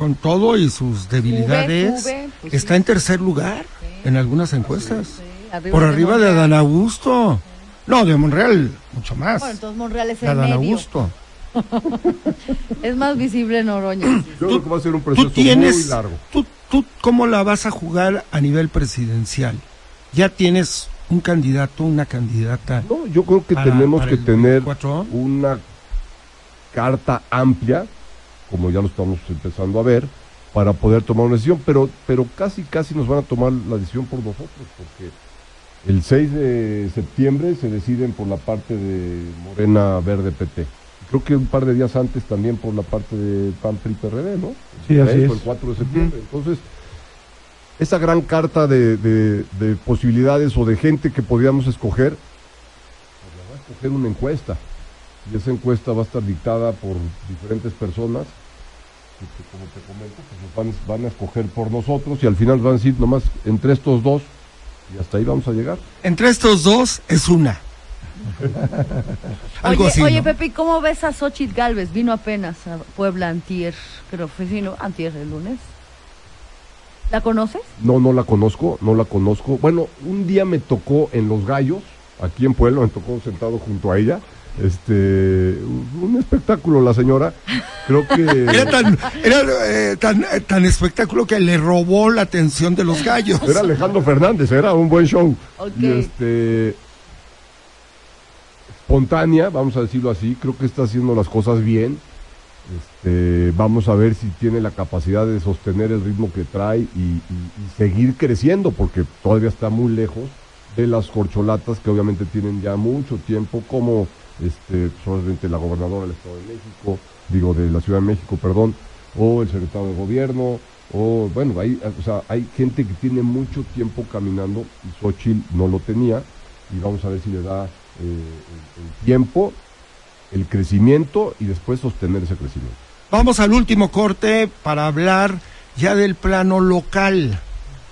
Speaker 3: con todo y sus debilidades,
Speaker 4: sube, pues
Speaker 3: está
Speaker 4: sí.
Speaker 3: en tercer lugar en algunas encuestas.
Speaker 4: Sí, arriba
Speaker 3: Por arriba de
Speaker 4: Monreal.
Speaker 3: Adán Augusto. No, de Monreal, mucho más.
Speaker 4: Bueno, entonces Monreal es
Speaker 3: de
Speaker 4: el
Speaker 3: Adán
Speaker 4: medio.
Speaker 3: Augusto. *laughs*
Speaker 4: Es más visible Noroña.
Speaker 6: Yo creo que va a ser un proceso
Speaker 3: Tú tienes,
Speaker 6: muy largo.
Speaker 3: tú, tú, ¿cómo la vas a jugar a nivel presidencial? Ya tienes un candidato, una candidata.
Speaker 6: No, yo creo que
Speaker 3: Para-
Speaker 6: tenemos
Speaker 3: para
Speaker 6: que tener
Speaker 3: 24.
Speaker 6: una carta amplia, como ya lo estamos empezando a ver, para poder tomar una decisión, pero, pero casi, casi nos van a tomar la decisión por nosotros, porque el 6 de septiembre se deciden por la parte de Morena Verde PT. Creo que un par de días antes también por la parte de PAN PRI PRD, ¿no?
Speaker 5: Sí,
Speaker 6: El
Speaker 5: así
Speaker 6: 3 o
Speaker 5: es.
Speaker 6: El 4 de septiembre. Entonces, esa gran carta de, de- de posibilidades o de gente que podíamos escoger, pues la va a escoger una encuesta. Y esa encuesta va a estar dictada por diferentes personas. y que, como te comento, pues nos van, van a escoger por nosotros y al final van a decir nomás entre estos dos y hasta ahí vamos a llegar.
Speaker 3: Entre estos dos es una. *laughs* Algo
Speaker 4: oye,
Speaker 3: así.
Speaker 4: oye
Speaker 3: ¿no?
Speaker 4: Pepe, ¿cómo ves a Xochitl Galvez? Vino apenas a Puebla antier, creo fue sí, ¿no? antier el lunes. ¿La conoces?
Speaker 6: No, no la conozco, no la conozco. Bueno, un día me tocó en Los Gallos, aquí en Puebla, me tocó sentado junto a ella. Este, un espectáculo la señora. Creo *laughs*
Speaker 3: Era
Speaker 6: que
Speaker 3: tan, era, eh, tan, eh, tan espectáculo que le robó la atención de los gallos.
Speaker 6: era Alejandro Fernández, era un buen show. Y este espontánea, vamos a decirlo así, creo que está haciendo las cosas bien. Este, vamos a ver si tiene la capacidad de sostener el ritmo que trae y, y- y seguir creciendo, porque todavía está muy lejos de las corcholatas que obviamente tienen ya mucho tiempo, como este, solamente la gobernadora del Estado de México, digo de la Ciudad de México, perdón, o el secretario de gobierno, o bueno, hay, o sea, hay gente que tiene mucho tiempo caminando y Xochitl no lo tenía, y vamos a ver si le da eh, el, el tiempo, el crecimiento y después sostener ese crecimiento.
Speaker 3: Vamos al último corte para hablar ya del plano local,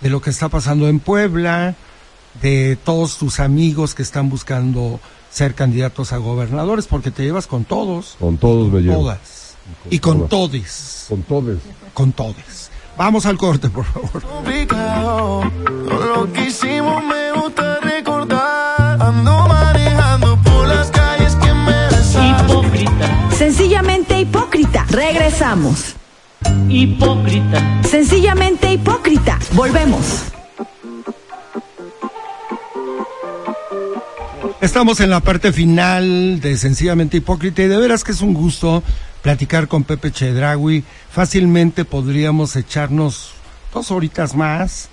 Speaker 3: de lo que está pasando en Puebla, de todos tus amigos que están buscando ser candidatos a gobernadores, porque te llevas con todos,
Speaker 6: Con todos me llevo.
Speaker 3: todas, y con todes,
Speaker 6: Con todos.
Speaker 3: con todes. Vamos al corte, por favor.
Speaker 1: complicado. Todo lo que hicimos me gusta recordar. Ando manejando por las calles que me.
Speaker 7: Hipócrita,
Speaker 2: Sencillamente hipócrita. Regresamos.
Speaker 7: hipócrita,
Speaker 2: Sencillamente hipócrita. Volvemos.
Speaker 3: Estamos en la parte final de Sencillamente Hipócrita y de veras que es un gusto platicar con Pepe Chedragui. Fácilmente podríamos echarnos dos horitas más,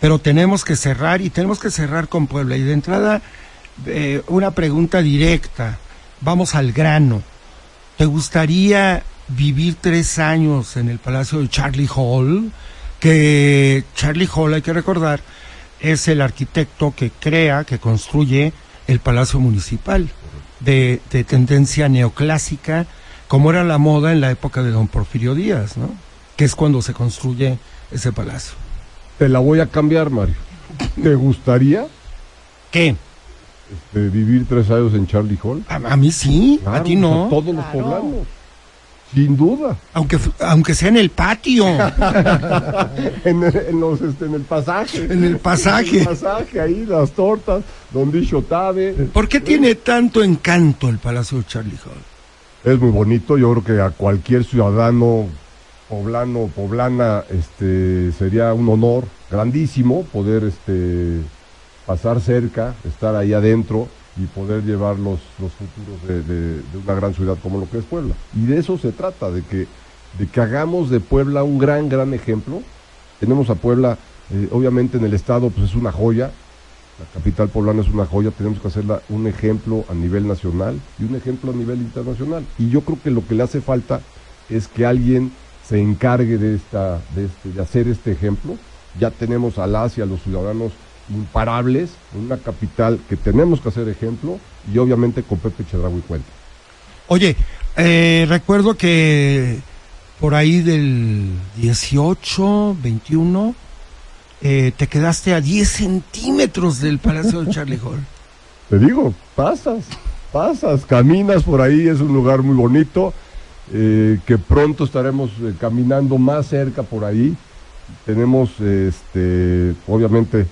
Speaker 3: pero tenemos que cerrar y tenemos que cerrar con Puebla. Y de entrada, eh, una pregunta directa. Vamos al grano. ¿Te gustaría vivir tres años en el Palacio de Charlie Hall? Que Charlie Hall, hay que recordar, es el arquitecto que crea, que construye el Palacio Municipal, de, de tendencia neoclásica, como era la moda en la época de don Porfirio Díaz, ¿no? Que es cuando se construye ese palacio.
Speaker 6: Te la voy a cambiar, Mario. ¿Te gustaría
Speaker 3: ¿Qué?
Speaker 6: este, vivir tres años en Charlie Hall?
Speaker 3: A, a mí sí, a ti no.
Speaker 6: todos los poblanos. Sin duda.
Speaker 3: Aunque, aunque sea en el patio, *laughs*
Speaker 6: en, el, en los, este, en el pasaje.
Speaker 3: en el pasaje.
Speaker 6: En el pasaje, ahí, las tortas, don Dicho Tabe.
Speaker 3: ¿Por qué tiene tanto encanto el Palacio de Charlie Hall?
Speaker 6: Es muy bonito, yo creo que a cualquier ciudadano poblano o poblana este, sería un honor grandísimo poder este, pasar cerca, estar ahí adentro y poder llevar los, los futuros de, una gran ciudad como lo que es Puebla. Y de eso se trata, de que, de que hagamos de Puebla un gran, gran ejemplo. Tenemos a Puebla, eh, obviamente en el estado pues es una joya, la capital poblana es una joya, tenemos que hacerla un ejemplo a nivel nacional y un ejemplo a nivel internacional. Y yo creo que lo que le hace falta es que alguien se encargue de, esta, de, este, de hacer este ejemplo. Ya tenemos a las y a los ciudadanos imparables una capital que tenemos que hacer ejemplo y obviamente con Pepe Chedraui cuenta.
Speaker 3: Oye, eh, recuerdo que por ahí del 18, 21, eh, te quedaste a 10 centímetros del Palacio de Charlie Hall. *laughs*
Speaker 6: Te digo, pasas, pasas, caminas por ahí, es un lugar muy bonito, eh, que pronto estaremos caminando más cerca por ahí. Tenemos, este, obviamente,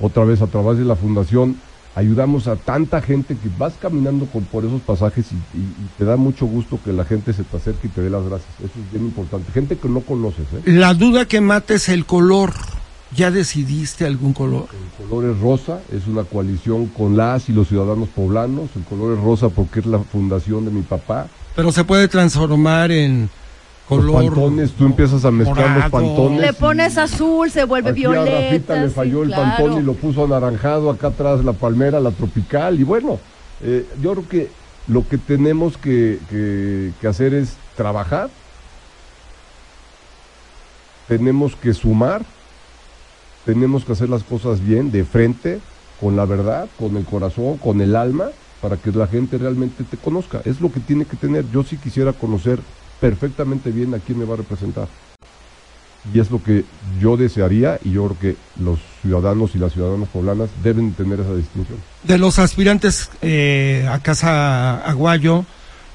Speaker 6: otra vez a través de la fundación, ayudamos a tanta gente que vas caminando con, por esos pasajes y, y- y te da mucho gusto que la gente se te acerque y te dé las gracias. Eso es bien importante. Gente que no conoces, ¿eh?
Speaker 3: La duda que mata es el color. ¿Ya decidiste algún color?
Speaker 6: El color es rosa, es una coalición con las y los ciudadanos poblanos. El color es rosa porque es la fundación de mi papá.
Speaker 3: Pero se puede transformar en
Speaker 6: Los
Speaker 3: color.
Speaker 6: pantones, tú empiezas a mezclar los pantones.
Speaker 4: Le pones azul, se vuelve
Speaker 6: Aquí a
Speaker 4: violeta.
Speaker 6: Rafita le
Speaker 4: sí,
Speaker 6: falló el
Speaker 4: claro.
Speaker 6: pantón y lo puso anaranjado, acá atrás la palmera, la tropical. Y bueno, eh, yo creo que lo que tenemos que, que- que hacer es trabajar. Tenemos que sumar. Tenemos que hacer las cosas bien, de frente, con la verdad, con el corazón, con el alma, para que la gente realmente te conozca. Es lo que tiene que tener. Yo sí quisiera conocer perfectamente bien a quién me va a representar. Y es lo que yo desearía y yo creo que los ciudadanos y las ciudadanas poblanas deben tener esa distinción.
Speaker 3: De los aspirantes eh, a Casa Aguayo,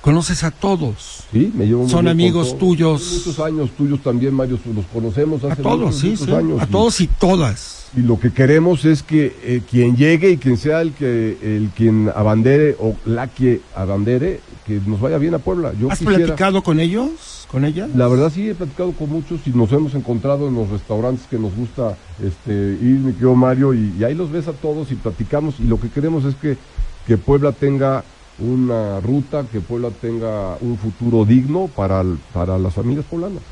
Speaker 3: conoces a todos.
Speaker 6: Sí, me llevo
Speaker 3: Son amigos tuyos.
Speaker 6: Muchos años tuyos también, Mario, los conocemos hace
Speaker 3: A todos,
Speaker 6: muchos,
Speaker 3: sí,
Speaker 6: muchos
Speaker 3: sí.
Speaker 6: años.
Speaker 3: A
Speaker 6: y-
Speaker 3: todos y todas.
Speaker 6: Y lo que queremos es que eh, quien llegue y quien sea el que el quien abandere o la que abandere, que nos vaya bien a Puebla. Yo
Speaker 3: ¿Has
Speaker 6: quisiera-
Speaker 3: platicado con ellos? ¿Con ellas?
Speaker 6: La verdad sí he platicado con muchos y nos hemos encontrado en los restaurantes que nos gusta este, ir, mi querido Mario, y, y ahí los ves a todos y platicamos y lo que queremos es que, que Puebla tenga una ruta, que Puebla tenga un futuro digno para, el- para las familias poblanas.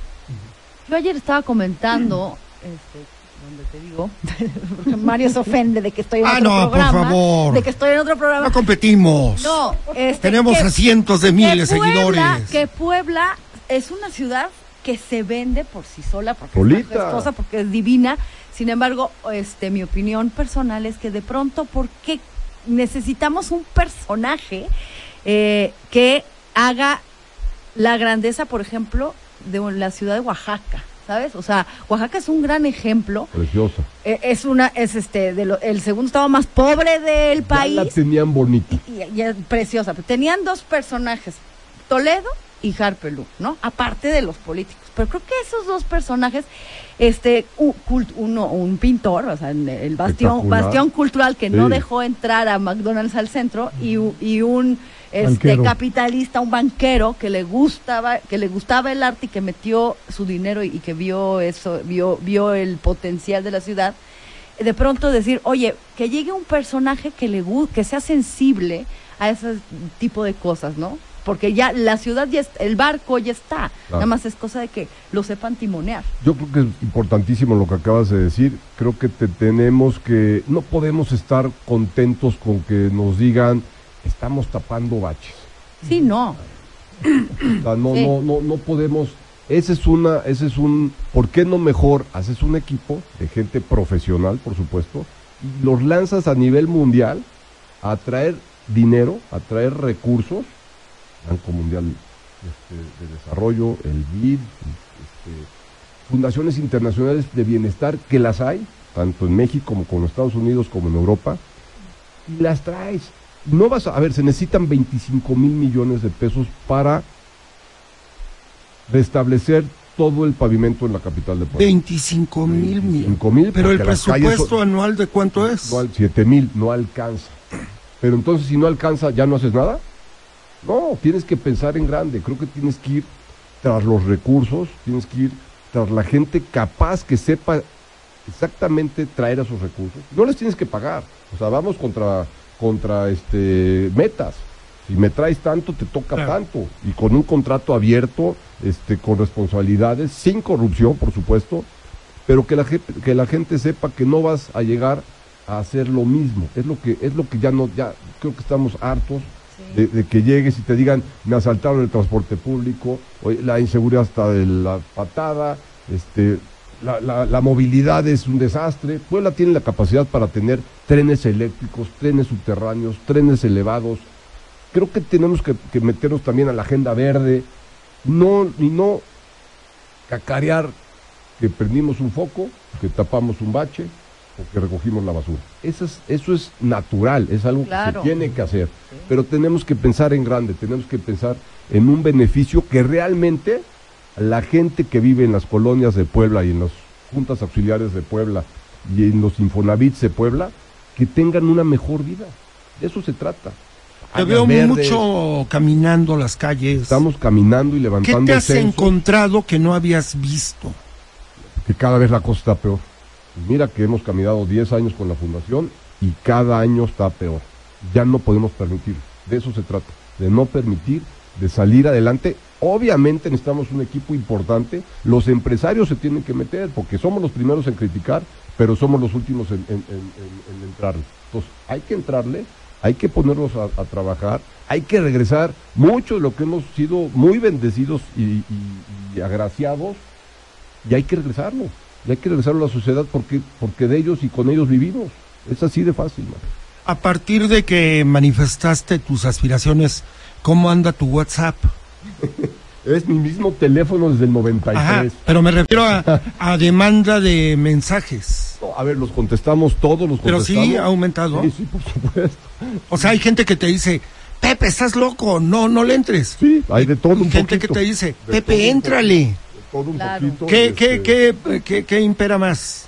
Speaker 4: Yo ayer estaba comentando, este, donde te digo, *laughs* porque Mario se ofende de que estoy en
Speaker 3: Ah,
Speaker 4: otro
Speaker 3: no, por
Speaker 4: programa.
Speaker 3: favor.
Speaker 4: De que estoy en otro programa.
Speaker 3: No competimos.
Speaker 4: No, este,
Speaker 3: Tenemos
Speaker 4: que-
Speaker 3: a cientos de miles de seguidores.
Speaker 4: Que Puebla es una ciudad que se vende por sí sola, porque
Speaker 6: Solita.
Speaker 4: es porque es divina. Sin embargo, este, mi opinión personal es que de pronto, ¿por qué necesitamos un personaje eh, que haga la grandeza, por ejemplo, de la ciudad de Oaxaca? ¿Sabes? O sea, Oaxaca es un gran ejemplo.
Speaker 6: Preciosa.
Speaker 4: Eh, Es una, es este, de lo- el segundo estado más pobre del país
Speaker 6: Ya la tenían bonita.
Speaker 4: y, y preciosa. Tenían dos personajes, Toledo y Harpelú, ¿no? Aparte de los políticos. Pero creo que esos dos personajes, este, u- cult- uno, un pintor, o sea, el bastión, cultural que no dejó entrar a McDonald's al centro y, y un este,
Speaker 5: Banquero.
Speaker 4: capitalista, un banquero que le gustaba, que le gustaba el arte y que metió su dinero y, y que vio eso, vio, vio el potencial de la ciudad de pronto decir, oye, que llegue un personaje que le que sea sensible a ese tipo de cosas, ¿no? porque ya la ciudad ya está, el barco ya está,
Speaker 6: Claro.
Speaker 4: nada más es cosa de que lo sepan timonear.
Speaker 6: Yo creo que es importantísimo lo que acabas de decir. Creo que te tenemos que, no podemos estar contentos con que nos digan, estamos tapando baches.
Speaker 4: Sí, no,
Speaker 6: O sea, no,
Speaker 4: Sí.
Speaker 6: no, no, no podemos. Ese es una, ese es un, ¿por qué no mejor haces un equipo de gente profesional, por supuesto, y los lanzas a nivel mundial a traer dinero, a traer recursos, Banco Mundial este, de Desarrollo, el BID, este, fundaciones internacionales de bienestar que las hay, tanto en México como con los Estados Unidos como en Europa, y las traes. No vas a, a ver, se necesitan 25 mil millones de pesos para restablecer todo el pavimento en la capital de Puebla.
Speaker 3: 25 mil mil.
Speaker 6: 25 mil,
Speaker 3: Pero el presupuesto
Speaker 6: son-
Speaker 3: anual de cuánto es?
Speaker 6: no al 7 mil, no alcanza. Pero entonces si no alcanza, ¿ya no haces nada? No, tienes que pensar en grande. Creo que tienes que ir tras los recursos, tienes que ir tras la gente capaz que sepa exactamente traer esos recursos. No les tienes que pagar. O sea, vamos contra, contra este, metas. Si me traes tanto, te toca
Speaker 3: Claro.
Speaker 6: tanto. Y con un contrato abierto, este, con responsabilidades, sin corrupción, por supuesto, pero que la, gente, que la gente sepa que no vas a llegar a hacer lo mismo. Es lo que, es lo que ya no, ya creo que estamos hartos de, de que llegues y te digan, me asaltaron el transporte público, la inseguridad está de la patada, este, la, la- la movilidad es un desastre. Puebla tiene la capacidad para tener trenes eléctricos, trenes subterráneos, trenes elevados. Creo que tenemos que, que meternos también a la agenda verde, no, y no cacarear que prendimos un foco, que tapamos un bache o que recogimos la basura. Eso es, eso es natural, es algo
Speaker 4: Claro.
Speaker 6: que se tiene que hacer. Pero tenemos que pensar en grande, tenemos que pensar en un beneficio que realmente la gente que vive en las colonias de Puebla y en las juntas auxiliares de Puebla y en los infonavits de Puebla, que tengan una mejor vida. De eso se trata.
Speaker 3: Te veo
Speaker 6: verdes,
Speaker 3: mucho caminando las calles.
Speaker 6: Estamos caminando y
Speaker 3: ¿Qué
Speaker 6: levantando
Speaker 3: te
Speaker 6: el
Speaker 3: has
Speaker 6: censo.
Speaker 3: encontrado que no habías visto?
Speaker 6: que cada vez la cosa está peor. Mira que hemos caminado 10 años con la fundación y cada año está peor. Ya no podemos permitir. De eso se trata. De no permitir, de salir adelante. Obviamente necesitamos un equipo importante. Los empresarios se tienen que meter porque somos los primeros en criticar, pero somos los últimos en, en. Entonces hay que entrarle, hay que ponerlos a, trabajar, hay que regresar mucho de lo que hemos sido muy bendecidos y agraciados y hay que regresarlo. Y hay que regresarlo a la sociedad porque, porque de ellos y con ellos vivimos. Es así de fácil, man.
Speaker 3: A partir de que manifestaste tus aspiraciones, ¿cómo anda tu WhatsApp? *laughs*
Speaker 6: Es mi mismo teléfono desde el 93.
Speaker 3: Ajá, pero me refiero a, a demanda de mensajes.
Speaker 6: No, a ver, los contestamos todos, los
Speaker 3: Pero sí
Speaker 6: contestamos.
Speaker 3: ha aumentado.
Speaker 6: Sí, sí, por supuesto.
Speaker 3: O sea, hay gente que te dice, Pepe, estás loco, no, no le entres.
Speaker 6: Sí, hay de todo
Speaker 3: Y
Speaker 6: un
Speaker 3: gente
Speaker 6: poquito.
Speaker 3: que te dice, Pepe, éntrale.
Speaker 6: todo un
Speaker 4: Claro.
Speaker 6: poquito,
Speaker 3: ¿Qué, qué,
Speaker 6: este,
Speaker 3: qué, qué, qué impera más?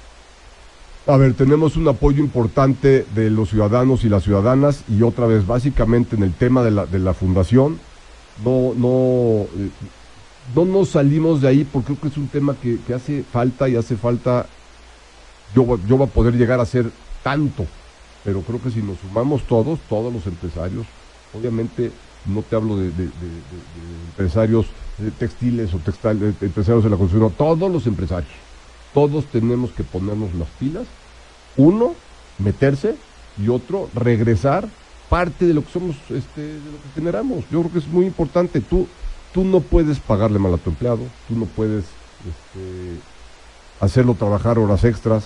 Speaker 6: A ver, tenemos un apoyo importante de los ciudadanos y las ciudadanas y otra vez, básicamente en el tema de la, de la fundación, no, no, eh, no nos salimos de ahí porque creo que es un tema que, que hace falta y hace falta, yo, yo va a poder llegar a ser tanto, pero creo que si nos sumamos todos, todos los empresarios, obviamente no te hablo de, de- de- empresarios eh, textiles o textiles, empresarios de la construcción, todos los empresarios todos tenemos que ponernos las pilas. Uno, meterse y otro, regresar parte de lo que somos, este, de lo que generamos. Yo creo que es muy importante. Tú, tú no puedes pagarle mal a tu empleado, tú no puedes este, hacerlo trabajar horas extras.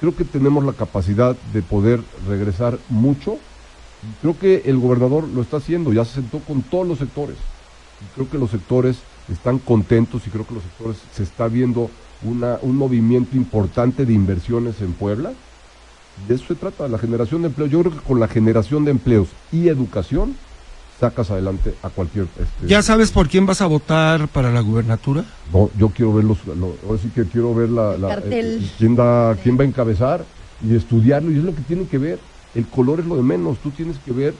Speaker 6: Creo que tenemos la capacidad de poder regresar mucho. Creo que el gobernador lo está haciendo, ya se sentó con todos los sectores. Creo que los sectores están contentos y creo que los sectores se está viendo una, un movimiento importante de inversiones en Puebla. De eso se trata, la generación de empleo. Yo creo que con la generación de empleos y educación sacas adelante a cualquier... este,
Speaker 3: ¿Ya sabes por quién vas a votar para la gubernatura?
Speaker 6: no, yo quiero ver los, lo- ahora sí que quiero ver la, la-
Speaker 4: cartel.
Speaker 6: eh, quién da, quién va a encabezar y estudiarlo y es lo que tienen que ver. El color es lo de menos. Tú tienes que ver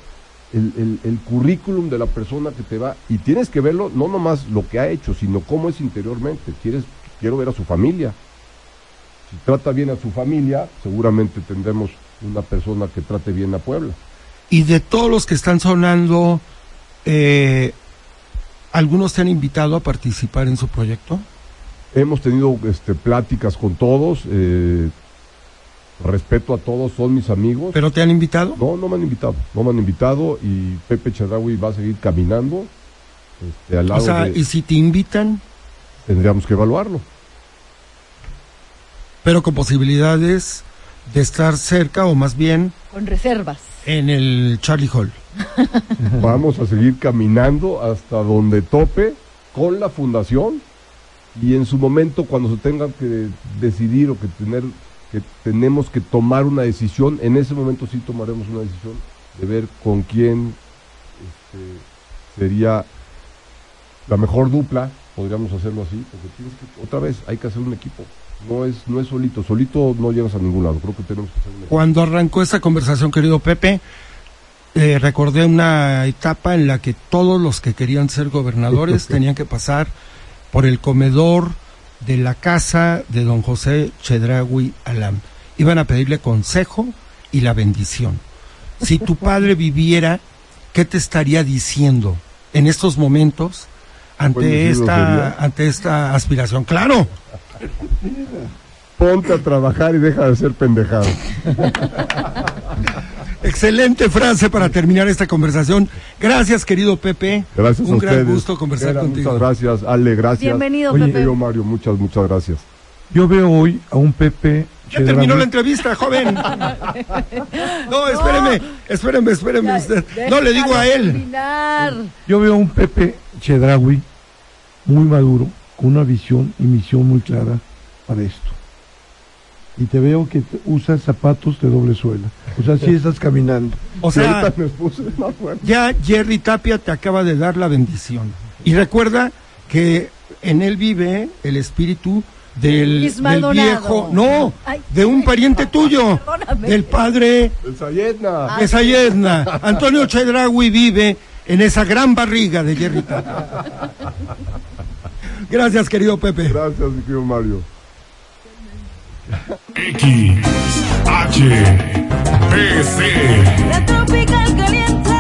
Speaker 6: el, el- el currículum de la persona que te va y tienes que verlo no nomás lo que ha hecho, sino cómo es interiormente. Quieres, quiero ver a su familia. Si trata bien a su familia, seguramente tendremos una persona que trate bien a Puebla.
Speaker 3: Y de todos los que están sonando, eh, ¿Algunos te han invitado a participar en su proyecto?
Speaker 6: Hemos tenido este, pláticas con todos, eh, respeto a todos, son mis amigos.
Speaker 3: ¿Pero te han invitado?
Speaker 6: No, no me han invitado, no me han invitado y Pepe Chedraui va a seguir caminando este, al
Speaker 3: O
Speaker 6: lado
Speaker 3: sea,
Speaker 6: de-
Speaker 3: y si te invitan,
Speaker 6: tendríamos que evaluarlo.
Speaker 3: Pero con posibilidades de estar cerca o más bien
Speaker 4: Con reservas.
Speaker 3: en el Charlie Hall. *laughs*
Speaker 6: Vamos a seguir caminando hasta donde tope con la fundación y en su momento cuando se tenga que decidir o que tener que tenemos que tomar una decisión, en ese momento sí tomaremos una decisión de ver con quién este, sería la mejor dupla, podríamos hacerlo así, porque tienes que, otra vez hay que hacer un equipo. No es, no es solito, solito no llegas a ningún lado, creo que tenemos que hacer.
Speaker 3: Cuando arrancó esta conversación, querido Pepe, eh, recordé una etapa en la que todos los que querían ser gobernadores *laughs* tenían que pasar por el comedor de la casa de don José Chedragui Alam. Iban a pedirle consejo y la bendición. Si tu *laughs* padre viviera, ¿qué te estaría diciendo en estos momentos ante esta, ante esta aspiración? Claro. *laughs*
Speaker 6: Ponte a trabajar y deja de ser pendejado.
Speaker 3: Excelente frase para terminar esta conversación. Gracias, querido Pepe.
Speaker 6: Gracias
Speaker 3: Un
Speaker 6: a
Speaker 3: gran
Speaker 6: ustedes.
Speaker 3: gusto conversar
Speaker 6: Era,
Speaker 3: contigo.
Speaker 6: Muchas gracias, Ale, gracias.
Speaker 4: Bienvenido,
Speaker 5: Oye,
Speaker 4: Pepe.
Speaker 6: Yo, Mario, muchas, muchas gracias.
Speaker 5: Yo veo hoy a un Pepe
Speaker 3: Ya terminó la entrevista, joven. No, espéreme, espéreme, espéreme usted. No, le digo a él.
Speaker 5: Yo veo a un Pepe Chedraui muy maduro, con una visión y misión muy clara para esto. Y te veo que te- usas zapatos de doble suela. O sea, sí estás caminando.
Speaker 3: O sea,
Speaker 6: ahorita me puse de acuerdo.
Speaker 3: ya Jerry Tapia te acaba de dar la bendición. Y recuerda que en él vive el espíritu del, viejo, no,
Speaker 4: Ay.
Speaker 3: de un pariente tuyo,
Speaker 4: Perdóname.
Speaker 3: del padre de Sayedna. Antonio Chedraui vive en esa gran barriga de Jerry Tapia. *laughs* Gracias, querido Pepe.
Speaker 6: Gracias, querido Mario.
Speaker 8: X, H, P, C. La tropical caliente.